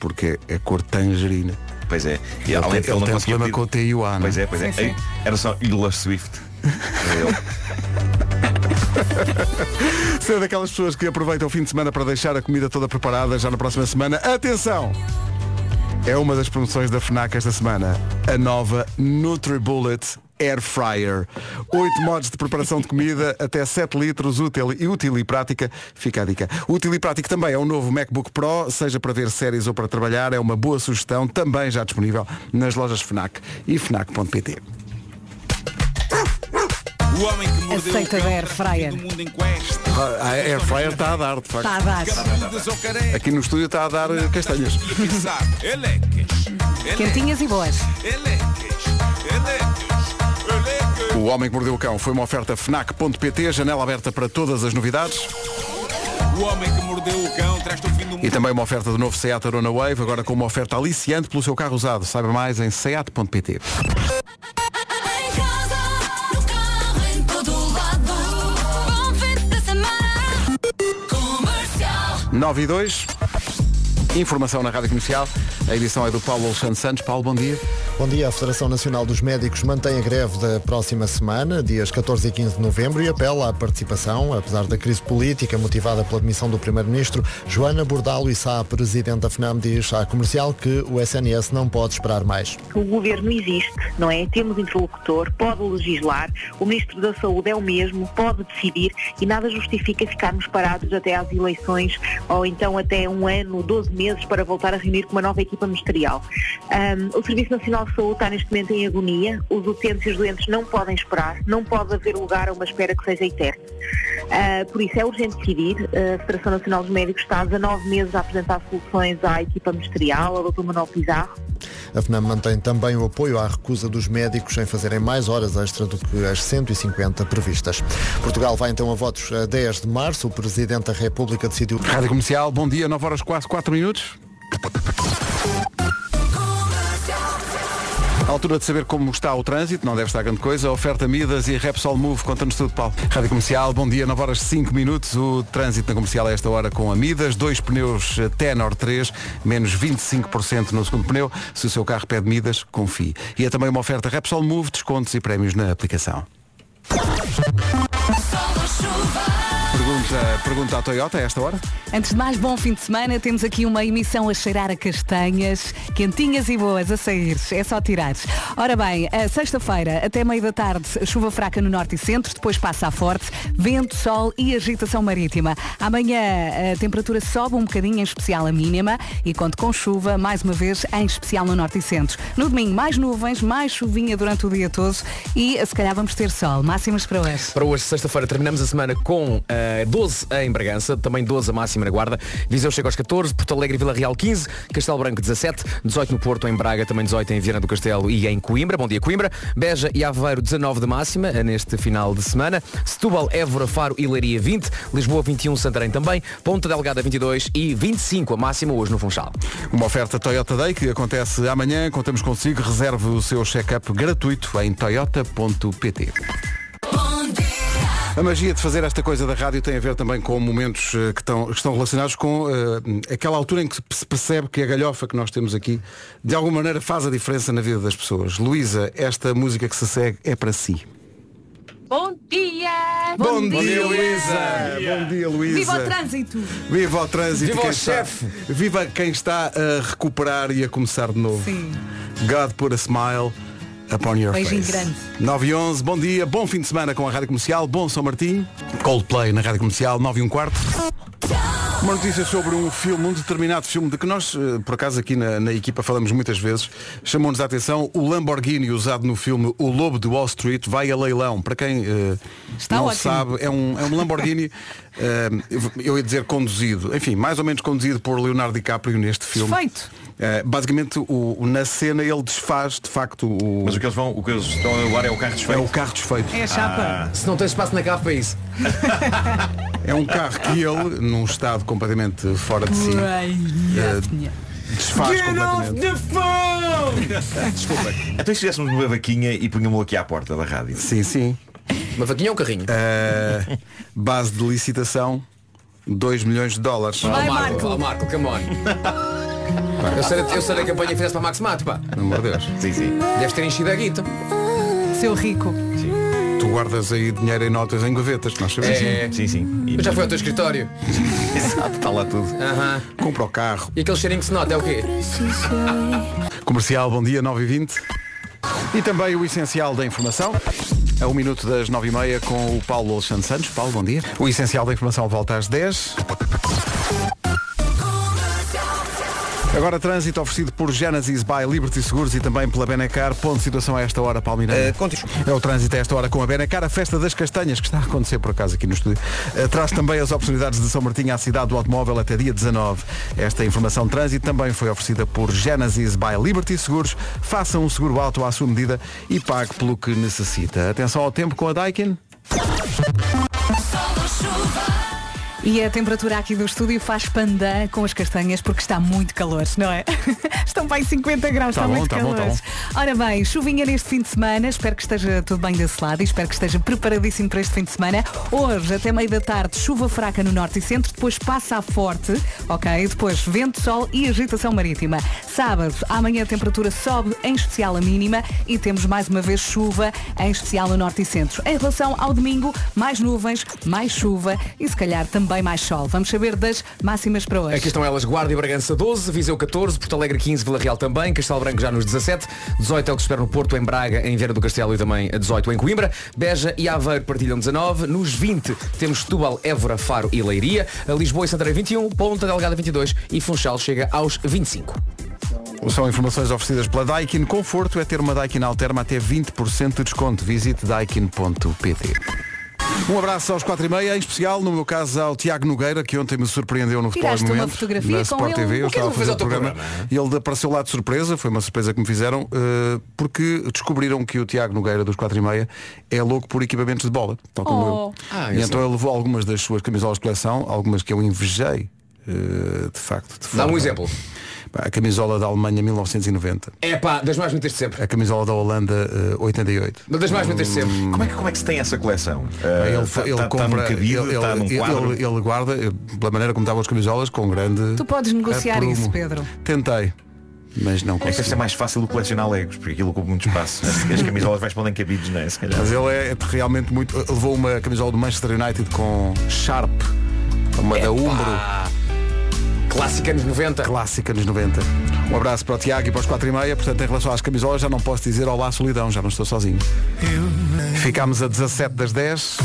Porque é cor tangerina. Pois é. E Ele além ele ele não tem um problema pedir- com o TIUA, não é? Pois é, pois é. Sim, Era só Ilha Swift. Era ele. Ser daquelas pessoas que aproveitam o fim de semana para deixar a comida toda preparada já na próxima semana. Atenção! É uma das promoções da FNAC esta semana. A nova NutriBullet Air Fryer. Oito modos de preparação de comida, até 7 litros, útil e útil e prática. Fica a dica. Útil e prático também é o novo MacBook Pro, seja para ver séries ou para trabalhar, é uma boa sugestão, também já disponível nas lojas FNAC e FNAC.pt. O homem que mordeu Aceita o cão da Air Fryer. fim do mundo em quest. A Air Fryer está a dar, de facto. Está a dar. Aqui no estúdio está a dar castanhas. Quentinhas e boas. O Homem que Mordeu o Cão foi uma oferta FNAC.pt, janela aberta para todas as novidades. O homem que mordeu o cão traz-te o fim do mundo. E também uma oferta do novo Seat Arona Wave, agora com uma oferta aliciante pelo seu carro usado. Saiba mais em seat.pt. Em casa, no carro, em todo lado. Bom fim de semana. Comercial. 9 e 2. Informação na Rádio Comercial. A edição é do Paulo Alexandre Santos. Paulo, bom dia. Bom dia. A Federação Nacional dos Médicos mantém a greve da próxima semana, dias 14 e 15 de novembro, e apela à participação, apesar da crise política motivada pela demissão do Primeiro-Ministro. Joana Bordalo e Sá, presidente da FNAM, diz à comercial que o SNS não pode esperar mais. O governo existe, não é? Temos interlocutor, pode legislar, o Ministro da Saúde é o mesmo, pode decidir e nada justifica ficarmos parados até às eleições ou então até um ano, 12 meses meses para voltar a reunir com uma nova equipa ministerial. Ahm, o Serviço Nacional de Saúde está neste momento em agonia, os utentes e os doentes não podem esperar, não pode haver lugar a uma espera que seja eterna. Ah, por isso é urgente decidir. A Federação Nacional dos Médicos está há 19 meses a apresentar soluções à equipa ministerial, ao Dr. Manuel Pizarro. A FNAM mantém também o apoio à recusa dos médicos em fazerem mais horas extra do que as 150 previstas. Portugal vai então a votos a 10 de março. O Presidente da República decidiu... Rádio Comercial, bom dia, 9 horas quase 4 minutos. À altura de saber como está o trânsito, não deve estar grande coisa, oferta Midas e Repsol Move, conta-nos tudo, Paulo. Rádio Comercial, bom dia, 9 horas 5 minutos, o trânsito na comercial a esta hora com a Midas, dois pneus eh, Tenor 3, menos 25% no segundo pneu, se o seu carro pede Midas, confie. E é também uma oferta Repsol Move, descontos e prémios na aplicação. Pergunta, pergunta à Toyota a esta hora. Antes de mais, bom fim de semana. Temos aqui uma emissão a cheirar a castanhas, quentinhas e boas a sair. É só tirar. Ora bem, a sexta-feira, até meio da tarde, chuva fraca no norte e centro, depois passa a forte, vento, sol e agitação marítima. Amanhã a temperatura sobe um bocadinho, em especial a mínima, e conto com chuva, mais uma vez, em especial no norte e centro. No domingo, mais nuvens, mais chuvinha durante o dia todo e se calhar vamos ter sol. Máximas para hoje. Para hoje, sexta-feira, terminamos a semana com eh, 12 em Bragança, também 12 a máxima na Guarda, Viseu chega aos 14, Porto Alegre e Vila Real 15, Castelo Branco 17, 18 no Porto, em Braga, também 18 em Viana do Castelo e em Coimbra, bom dia Coimbra, Beja e Aveiro 19 de máxima eh, neste final de semana, Setúbal, Évora, Faro e Leiria 20, Lisboa 21, Santarém também, Ponta Delgada 22 e 25 a máxima hoje no Funchal. Uma oferta Toyota Day que acontece amanhã. Contamos consigo. Reserve o seu check-up gratuito em toyota.pt. A magia de fazer esta coisa da rádio tem a ver também com momentos eh, que estão, que estão relacionados com eh, aquela altura em que se percebe que a galhofa que nós temos aqui de alguma maneira faz a diferença na vida das pessoas. Luísa, esta música que se segue é para si. Bom dia! Bom, dia, Luísa! Bom dia, Luísa! Viva o trânsito! Viva o trânsito! Viva quem o chefe. Viva quem está a recuperar e a começar de novo. Sim. God put a smile upon your Beijinho face. grande. 9 e 11, bom dia, bom fim de semana com a Rádio Comercial, bom São Martinho, Coldplay na Rádio Comercial, 9 e um quarto. Uma notícia sobre um filme, um determinado filme, de que nós, eh, por acaso, aqui na, na equipa falamos muitas vezes, chamou-nos a atenção o Lamborghini usado no filme O Lobo de Wall Street vai a leilão. Para quem eh, Está não ótimo. sabe, é um, é um Lamborghini, eh, eu- ia dizer conduzido, enfim, mais ou menos conduzido por Leonardo DiCaprio neste filme. Perfeito. Eh, basicamente, o, o- na cena ele desfaz de facto o. Mas o que eles vão, o que eles estão a levar é o carro desfeito. É o carro desfeito. É a chapa. Se não tens espaço na cave para isso. É um carro que ele, num estado completamente fora de si, eh, desfaz completamente. Desculpa. Então e se fizéssemos uma vaquinha e punhamos aqui à porta da rádio? Sim, sim. Uma vaquinha ou um carrinho? Eh, base de licitação 2 milhões de dólares. Vai, Marco, Marco. ó, Marco, come on. Eu sei, eu sei da campanha que fizeste para Max Mato, pá. Pelo amor de Deus. Sim, sim. Deves ter enchido a guita. Seu rico. Tu guardas aí dinheiro em notas em gavetas, nós sabemos. É. Sim, sim. E- Eu já fui ao teu escritório. Exato, está lá tudo. Aham. Compra o carro. E aquele cheirinho que se nota é o quê? Comercial, bom dia, 9 e 20 E também o essencial da informação. A um minuto das 9 e meia com o Paulo Alexandre Santos. Paulo, bom dia. O essencial da informação volta às 10. Agora trânsito oferecido por Genesis by Liberty Seguros e também pela Benecar. Ponto de situação a esta hora, Paulo Miranda. Eh, continu- É o trânsito a esta hora com a Benacar, a festa das castanhas que está a acontecer por acaso aqui no estúdio. Eh, traz também as oportunidades de São Martinho à cidade do automóvel até dia 19. Esta informação de trânsito também foi oferecida por Genesis by Liberty Seguros. Faça um seguro auto à sua medida e pague pelo que necessita. Atenção ao tempo com a Daikin. E a temperatura aqui do estúdio faz pandan com as castanhas porque está muito calor, não é? Estão bem 50 graus, Tá está bom, muito tá bom, calor. tá Ora bem, chuvinha neste fim de semana, espero que esteja tudo bem desse lado e espero que esteja preparadíssimo para este fim de semana. Hoje, até meio da tarde, chuva fraca no norte e centro, depois passa a forte, ok? Depois vento, sol e agitação marítima. Sábado, amanhã a temperatura sobe, em especial a mínima, e temos mais uma vez chuva, em especial no norte e centro. Em relação ao domingo, mais nuvens, mais chuva e se calhar também mais sol. Vamos saber das máximas para hoje. Aqui estão elas, Guarda e Bragança 12, Viseu 14, Porto Alegre 15, Vila Real também, Castelo Branco já nos 17, 18 é o que se espera no Porto, em Braga, em Vieira do Castelo e também a 18 em Coimbra, Beja e Aveiro partilham 19, nos 20 temos Setúbal, Évora, Faro e Leiria, a Lisboa e Santarém 21, Ponta Delgada 22 e Funchal chega aos 25. São informações oferecidas pela Daikin. Conforto é ter uma Daikin Alterma até 20% de desconto. Visite daikin.pt. Um abraço aos 4 e meia, em especial, no meu caso, ao Tiago Nogueira, que ontem me surpreendeu no Futebol Tiraste uma Momento, fotografia na com Sport ele. TV. Eu O que é estava a fazer o teu programa programa? e ele apareceu lá de surpresa, foi uma surpresa que me fizeram, eh, porque descobriram que o Tiago Nogueira, dos 4 e meia, é louco por equipamentos de bola, tal como Oh. eu. Ah, e isso então é. ele levou algumas das suas camisolas de coleção, algumas que eu invejei, eh, de facto. de Dá um forma- exemplo. A camisola da Alemanha 1990. É pá, das mais bonitas de sempre. A camisola da Holanda eh, 88. Das mais bonitas de sempre. Como é, que, como é que se tem essa coleção? ele, está ele tá, compra, num cabide, ele, ele- ele- ele guarda, eh, pela maneira como estavam as camisolas, com grande. Tu podes negociar aprumo. isso, Pedro. Tentei, mas não É que deve consegui. ser mais fácil do que colecionar legos, porque aquilo ocupa muito espaço. As, as camisolas vais pondo em cabides, não é? Se calhar. Mas ele é realmente muito. Levou uma camisola do Manchester United com Sharp, uma da Umbro. Clássica anos 90. Clássica nos 90. Um abraço para o Tiago e para os 4 e meia. Portanto, em relação às camisolas, já não posso dizer olá solidão, já não estou sozinho. Ficámos a 17 das 10.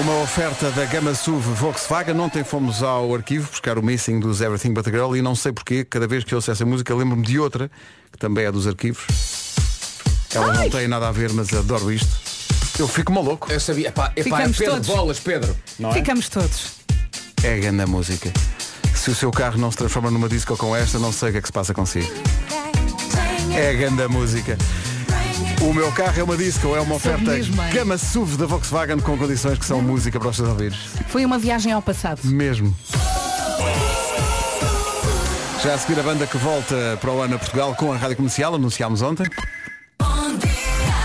Uma oferta da Gama SUV Volkswagen. Ontem fomos ao arquivo buscar o Missing dos Everything But a Girl e não sei porquê, cada vez que eu ouço essa música lembro-me de outra, que também é dos arquivos. Ela não tem nada a ver, mas adoro isto. Eu fico maluco. Eu sabia, epá, epá, Ficamos Pedro, todos. bolas, Pedro. Não é? Ficamos todos. É grande a música. Se o seu carro não se transforma numa disco com esta, não sei o que é que se passa consigo. É grande a música. O meu carro é uma disco, é uma oferta mesmo. Gama SUV da Volkswagen com condições que são música para os seus ouvidos. Foi uma viagem ao passado. Mesmo. Já a seguir a banda que volta para o ano a Portugal com a Rádio Comercial, anunciámos ontem.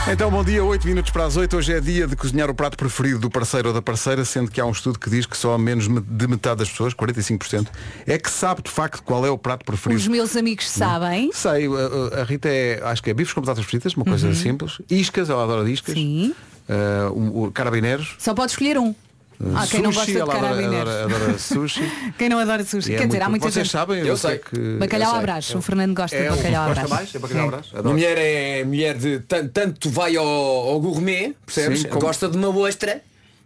Então, bom dia, 8 minutos para as 8. Hoje é dia de cozinhar o prato preferido do parceiro ou da parceira, sendo que há um estudo que diz que só menos de metade das pessoas, 45%, é que sabe de facto qual é o prato preferido. Os meus amigos sabem. Sei, a, a Rita é, acho que é bifes com batatas fritas, uma coisa Uhum. simples. Iscas, ela adora iscas. Sim. Uh, o, o carabineiros. Só pode escolher um. Ah, quem não sushi, gosta de ela adora, carabineiros. adora, adora sushi. Quem não adora sushi? É Quer dizer, muito- há muita Vocês gente. sabem? Eu sei. que- Bacalhau à brás. O Fernando gosta É, de o- bacalhau à gosta brás. mais? É bacalhau à brás? Mulher é mulher de tan- tanto vai ao, ao gourmet, percebes? Sim, como- Gosta de uma ostra,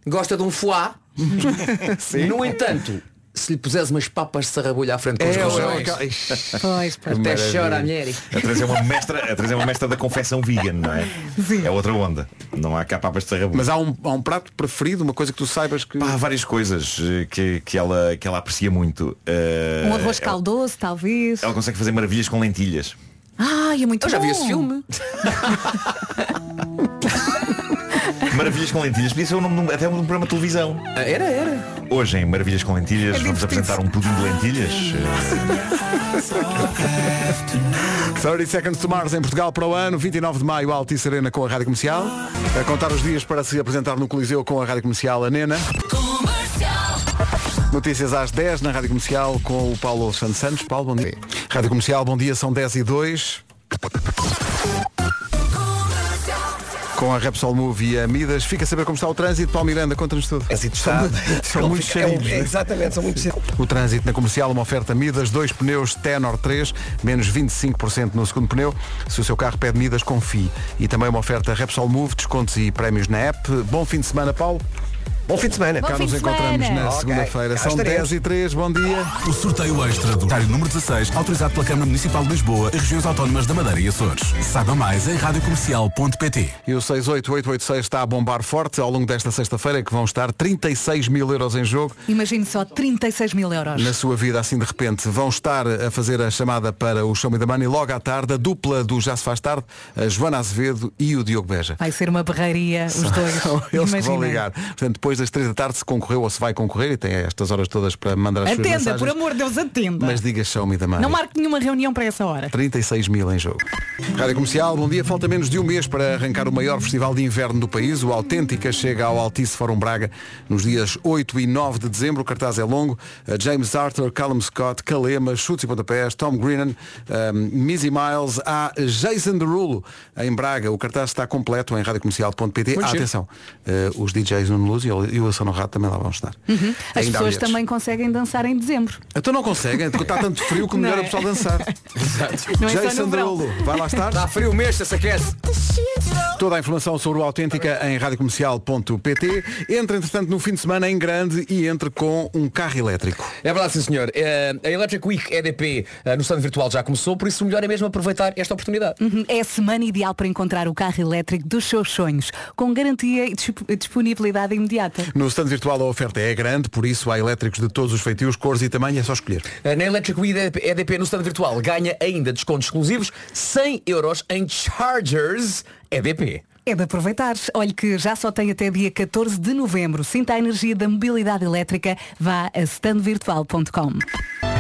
gosta de um foie. No entanto, se lhe puseres umas papas de sarrabulho à frente com os É, é, rojões, é, Ixi. Pois, pois. até Maravilha. chora a mulher. A Teresa é uma mestra, a Teresa é uma mestra da confecção vegan, não é? Sim. É outra onda. Não há cá papas de sarrabulho. Mas há um, há um prato preferido, uma coisa que tu saibas que. Pá, há várias coisas eh, que, que, ela, que ela aprecia muito. Eh, Um arroz caldoso, talvez. ela consegue fazer maravilhas com lentilhas. Ai, é muito Eu já vi bom. esse filme. Maravilhas com lentilhas, podia ser o nome de um- até um programa de televisão. Ah, Era, era. Hoje em Maravilhas com Lentilhas É vamos divertido. apresentar um pudim de lentilhas. Eh, 30 Seconds to Mars em Portugal para o ano, 29 de maio, Altice Arena com a Rádio Comercial. A contar os dias para se apresentar no Coliseu com a Rádio Comercial, a Nena. Notícias às 10 na Rádio Comercial com o Paulo Alexandre Santos. Paulo, bom dia. Rádio Comercial, bom dia, são 10 e 2. Com a Repsol Move e a Midas. Fica a saber como está o trânsito. Paulo Miranda, conta-nos tudo. Trânsito está. São muito É cheios. é, Exatamente, são muito cheios. O trânsito na comercial, uma oferta Midas, dois pneus Tenor 3, menos 25% no segundo pneu. Se o seu carro pede Midas, confie. E também uma oferta Repsol Move, descontos e prémios na app. Bom fim de semana, Paulo. Bom fim de semana. Bom Cá fim nos de encontramos semana. na Ok, segunda-feira. São estaremos. 10 e 3, bom dia. O sorteio extra do Dário número 16, autorizado pela Câmara Municipal de Lisboa e regiões autónomas da Madeira e Açores. Saiba mais em radiocomercial.pt. E o 68886 está a bombar forte ao longo desta sexta-feira, que vão estar 36 mil euros em jogo. Imagine só 36 mil euros. na sua vida assim de repente vão estar a fazer a chamada para o Show Me the Money logo à tarde, a dupla do Já se faz tarde, a Joana Azevedo e o Diogo Beja. Vai ser uma berraria os dois. Eles que vão ligar. Portanto, depois das 3 da tarde se concorreu ou se vai concorrer e tem estas horas todas para mandar as suas Atenda, mensagens. por amor de Deus, atenda. Mas diga show me da mãe. Não marque nenhuma reunião para essa hora. 36 mil em jogo. Rádio Comercial, bom dia. Falta menos de um mês para arrancar o maior festival de inverno do país. O Autêntica chega ao Altice Fórum Braga nos dias 8 e 9 de dezembro. O cartaz é longo. Uh, James Arthur, Callum Scott, Kalema, Chutes e Pontapés, Tom Greenan, um, Missy Miles, há Jason Derulo em Braga. O cartaz está completo em radiocomercial.pt. Ah, atenção, uh, os DJs no Luz e e o Wilson Rato também lá vão estar. Uhum. As pessoas também conseguem dançar em dezembro. Então não conseguem, porque está tanto frio que melhor é o é? pessoal dançar. Não é Jason no verão. Derulo, vai lá estar? Está frio mesmo, se aquece. Toda a informação sobre o Autêntica em radiocomercial.pt. Entra, entretanto, no fim de semana em grande e entre com um carro elétrico. É verdade, sim senhor. Eh, a Electric Week EDP eh, no stand virtual já começou, por isso o melhor é mesmo aproveitar esta oportunidade. Uhum. É a semana ideal para encontrar o carro elétrico dos seus sonhos, com garantia e disp- disponibilidade imediata. No stand virtual a oferta é grande, por isso há elétricos de todos os feitios, cores e tamanho, é só escolher. Eh, Na Electric Week EDP, EDP no stand virtual ganha ainda descontos exclusivos 100 euros em Chargers EDP. É de aproveitar. Olhe que já só tem até dia 14 de novembro. Sinta a energia da mobilidade elétrica. Vá a standvirtual.com.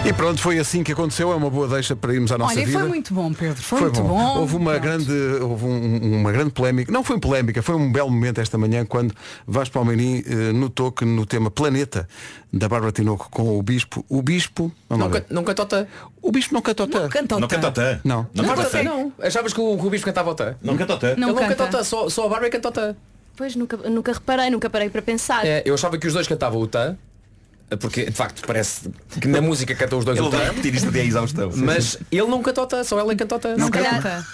E pronto, foi assim que aconteceu, é uma boa deixa para irmos à nossa Olha, vida. foi muito bom, Pedro. Foi, Foi muito bom. bom. Houve uma Pronto. grande, houve um- uma grande polémica. Não foi polémica, foi um belo momento esta manhã quando Vasco Palmeirim eh, notou que no tema Planeta da Bárbara Tinoco com o Bispo, o Bispo. Vamos Não, lá ver. não canta o tã. O Bispo não canta o tã. Não canta o Não canta o tã. Não. Não Não, canta o tã. não. Achavas que o, que o bispo cantava o tã? Não canta o tã. Não Ele não canta. canta o tã, só, só a Bárbara canta o tã. Pois nunca, nunca reparei, nunca parei para pensar. É, eu achava que os dois cantavam o tã, porque de facto parece que na música cantam os dois Ele o vai repetir isto exaustão. Mas ele não tã, só ela canta o tã. Não canta.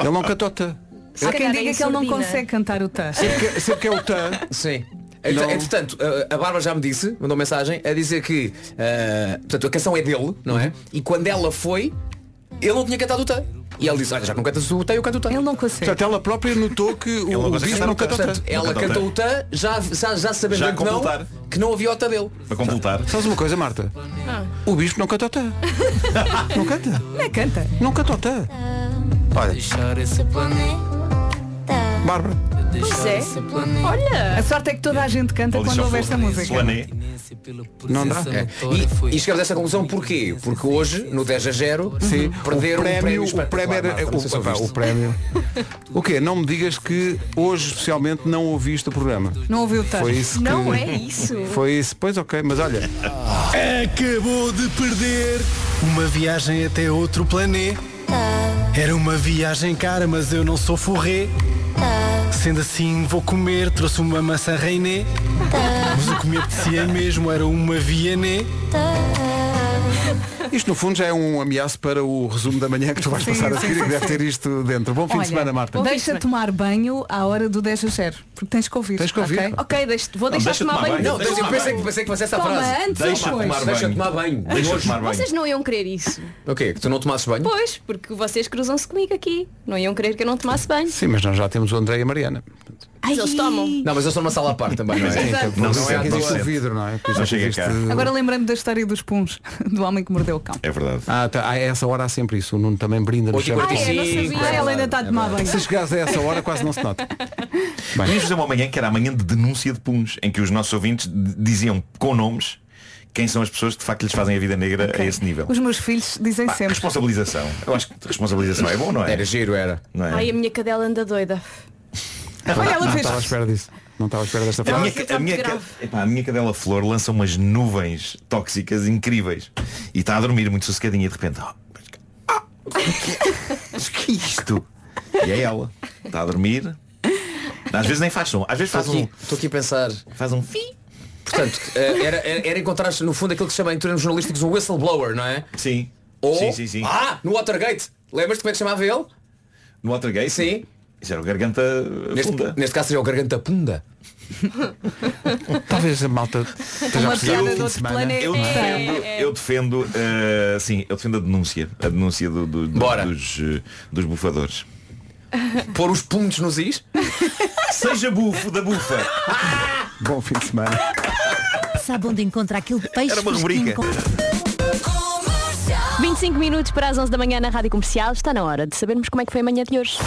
Ele não tã. Há quem diga é que ele não consegue cantar o tã. Sempre que, é o tã. Sim. Não. Entretanto, a- Bárbara já me disse, mandou mensagem, a dizer que ah, portanto, a canção é dele, não é? E quando ela foi, ele não tinha cantado o tã. E ela disse, olha, já que não cantas o tã, eu canto o tã. Ele não consegue. Portanto, ela própria notou que o, não o cantar não canta o. Portanto, ela canta o cantou o tã, já, já, já sabendo Já que não, completar. que não havia o dele. Para completar. Sabes uma coisa, Marta? O Bispo não canta o tã. Não canta. Não é canta. Não canta o. Olha, Deixar esse planeta. Bárbara. Pois é. Olha. A sorte é que toda a gente canta quando ouve esta música. Plané. Não dá. É. E, e chegamos a essa conclusão porquê? Porque hoje, no 10 a 0, Sim, perderam o prémio, o prémio o, prémio. O quê? Não me digas que hoje especialmente não ouviste o programa. Não ouviu o tã. Foi isso que... Não é isso. Foi isso, pois ok, mas olha, Acabou de perder uma viagem até outro planeta. Era uma viagem cara, mas eu não sou forré. Sendo assim, vou comer. Trouxe uma maçã reiné. Mas o que me apetecia mesmo era uma viané. Isto no fundo já é um ameaço para o resumo da manhã que tu vais Sim, passar a sim, seguir e que deve ter isto dentro. Bom fim de semana, Marta. Deixa tomar banho à hora do 10 a 0. Porque tens que ouvir. Tens que ouvir. ok? Ok, deixa, vou deixar deixa tomar tomar banho. banho. Não, Deixa eu pensei, pensei que fosse essa Toma frase. antes Deixa depois? tomar Deixa banho. tomar banho. Deixa tomar banho. Vocês não iam querer isso. O quê? Que tu não tomasses banho? Pois, porque vocês cruzam-se comigo aqui. Não iam querer que eu não tomasse banho. Sim, mas nós já temos o André e a Mariana. Mas eles tomam. Não, mas eu estou numa sala à parte também, não é? Sim, Não que- não, se é que existe não o vidro, não é? Que Não chega existe- cá. Agora lembrei-me da história dos puns, do homem que mordeu o cão. É verdade. Ah, tá, a essa hora há sempre isso. O Nuno também brinda no Oito e chão. Ah, é, não 45, sabia. Ah, ela ainda está a tomar banho. Se chegares a essa hora quase não se nota. Podíamos fazer uma manhã que era a manhã de denúncia de puns, em que os nossos ouvintes diziam com nomes quem são as pessoas que de facto lhes fazem a vida negra a esse nível. Os meus filhos dizem Pá, sempre. responsabilização. Eu acho que responsabilização é bom, não é? Era giro, era. Não é? Ai, a minha cadela anda doida. Olha, ela Não fez. estava à espera disso. Não estava à espera desta A minha, a, minha, epá, a minha cadela Flor lança umas nuvens tóxicas incríveis e está a dormir muito sossegadinha e de repente ah, ah, o que é- mas que é isto? E é ela. Está a dormir. Às vezes nem faz som. Às vezes Estou faz um. aqui, estou aqui a pensar. Faz um fim. Portanto, eh, era, era, era encontrar no fundo aquilo que se chama em termos jornalísticos um whistleblower, não é? Sim. Ou, Sim, sim, sim. Ah, no Watergate. Lembras-te como é que chamava ele? No Watergate? Sim. Isso era o garganta Neste, funda. neste caso seria o Garganta Punda. Talvez a malta esteja a de fim de semana. planeta. Eu defendo, eu defendo, eh, sim, eu defendo a denúncia, a denúncia do- do- do- Bora. dos, eh, dos bufadores. Pôr os puntos nos is. Seja bufo da bufa. Bom fim de semana. Sabe onde encontra aquele peixe Era uma rubrica. com- 25 minutos para as 11 da manhã na Rádio Comercial. Está na hora de sabermos como é que foi a manhã de hoje.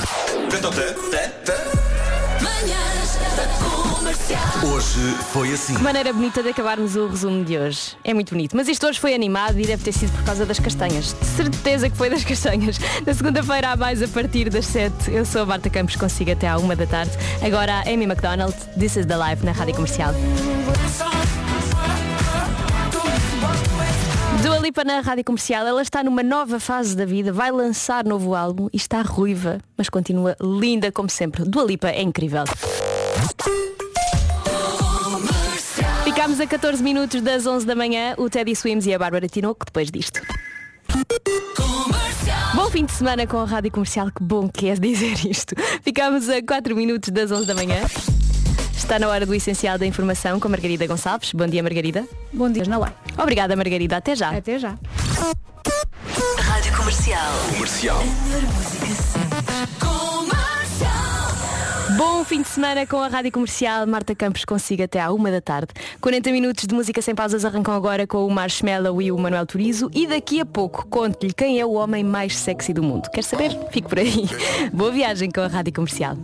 Manhãs da Comercial. Hoje foi assim. Que maneira bonita de acabarmos o resumo de hoje. É muito bonito. Mas isto hoje foi animado e deve ter sido por causa das castanhas. De certeza que foi das castanhas. Na segunda-feira há mais a partir das 7. Eu sou a Marta Campos, consigo até à 1 da tarde. Agora a Amy McDonald, This is the Life na Rádio Comercial. Dua Lipa na Rádio Comercial, ela está numa nova fase da vida, vai lançar novo álbum e está ruiva, mas continua linda como sempre. Dua Lipa é incrível. Ficámos a 14 minutos das 11 da manhã, o Teddy Swims e a Bárbara Tinoco depois disto. Bom fim de semana com a Rádio Comercial, que bom que é dizer isto. Ficámos a 4 minutos das 11 da manhã. Está na hora do essencial da informação com a Margarida Gonçalves. Bom dia, Margarida. Bom dia, na Obrigada, Margarida. Até já. Até já. Rádio Comercial. Comercial. Bom fim de semana com a Rádio Comercial. Marta Campos consigo até à uma da tarde. 40 minutos de música sem pausas arrancam agora com o Marshmallow e o Manuel Turizo. E daqui a pouco conto-lhe quem é o homem mais sexy do mundo. Quer saber? Fique por aí. Boa viagem com a Rádio Comercial.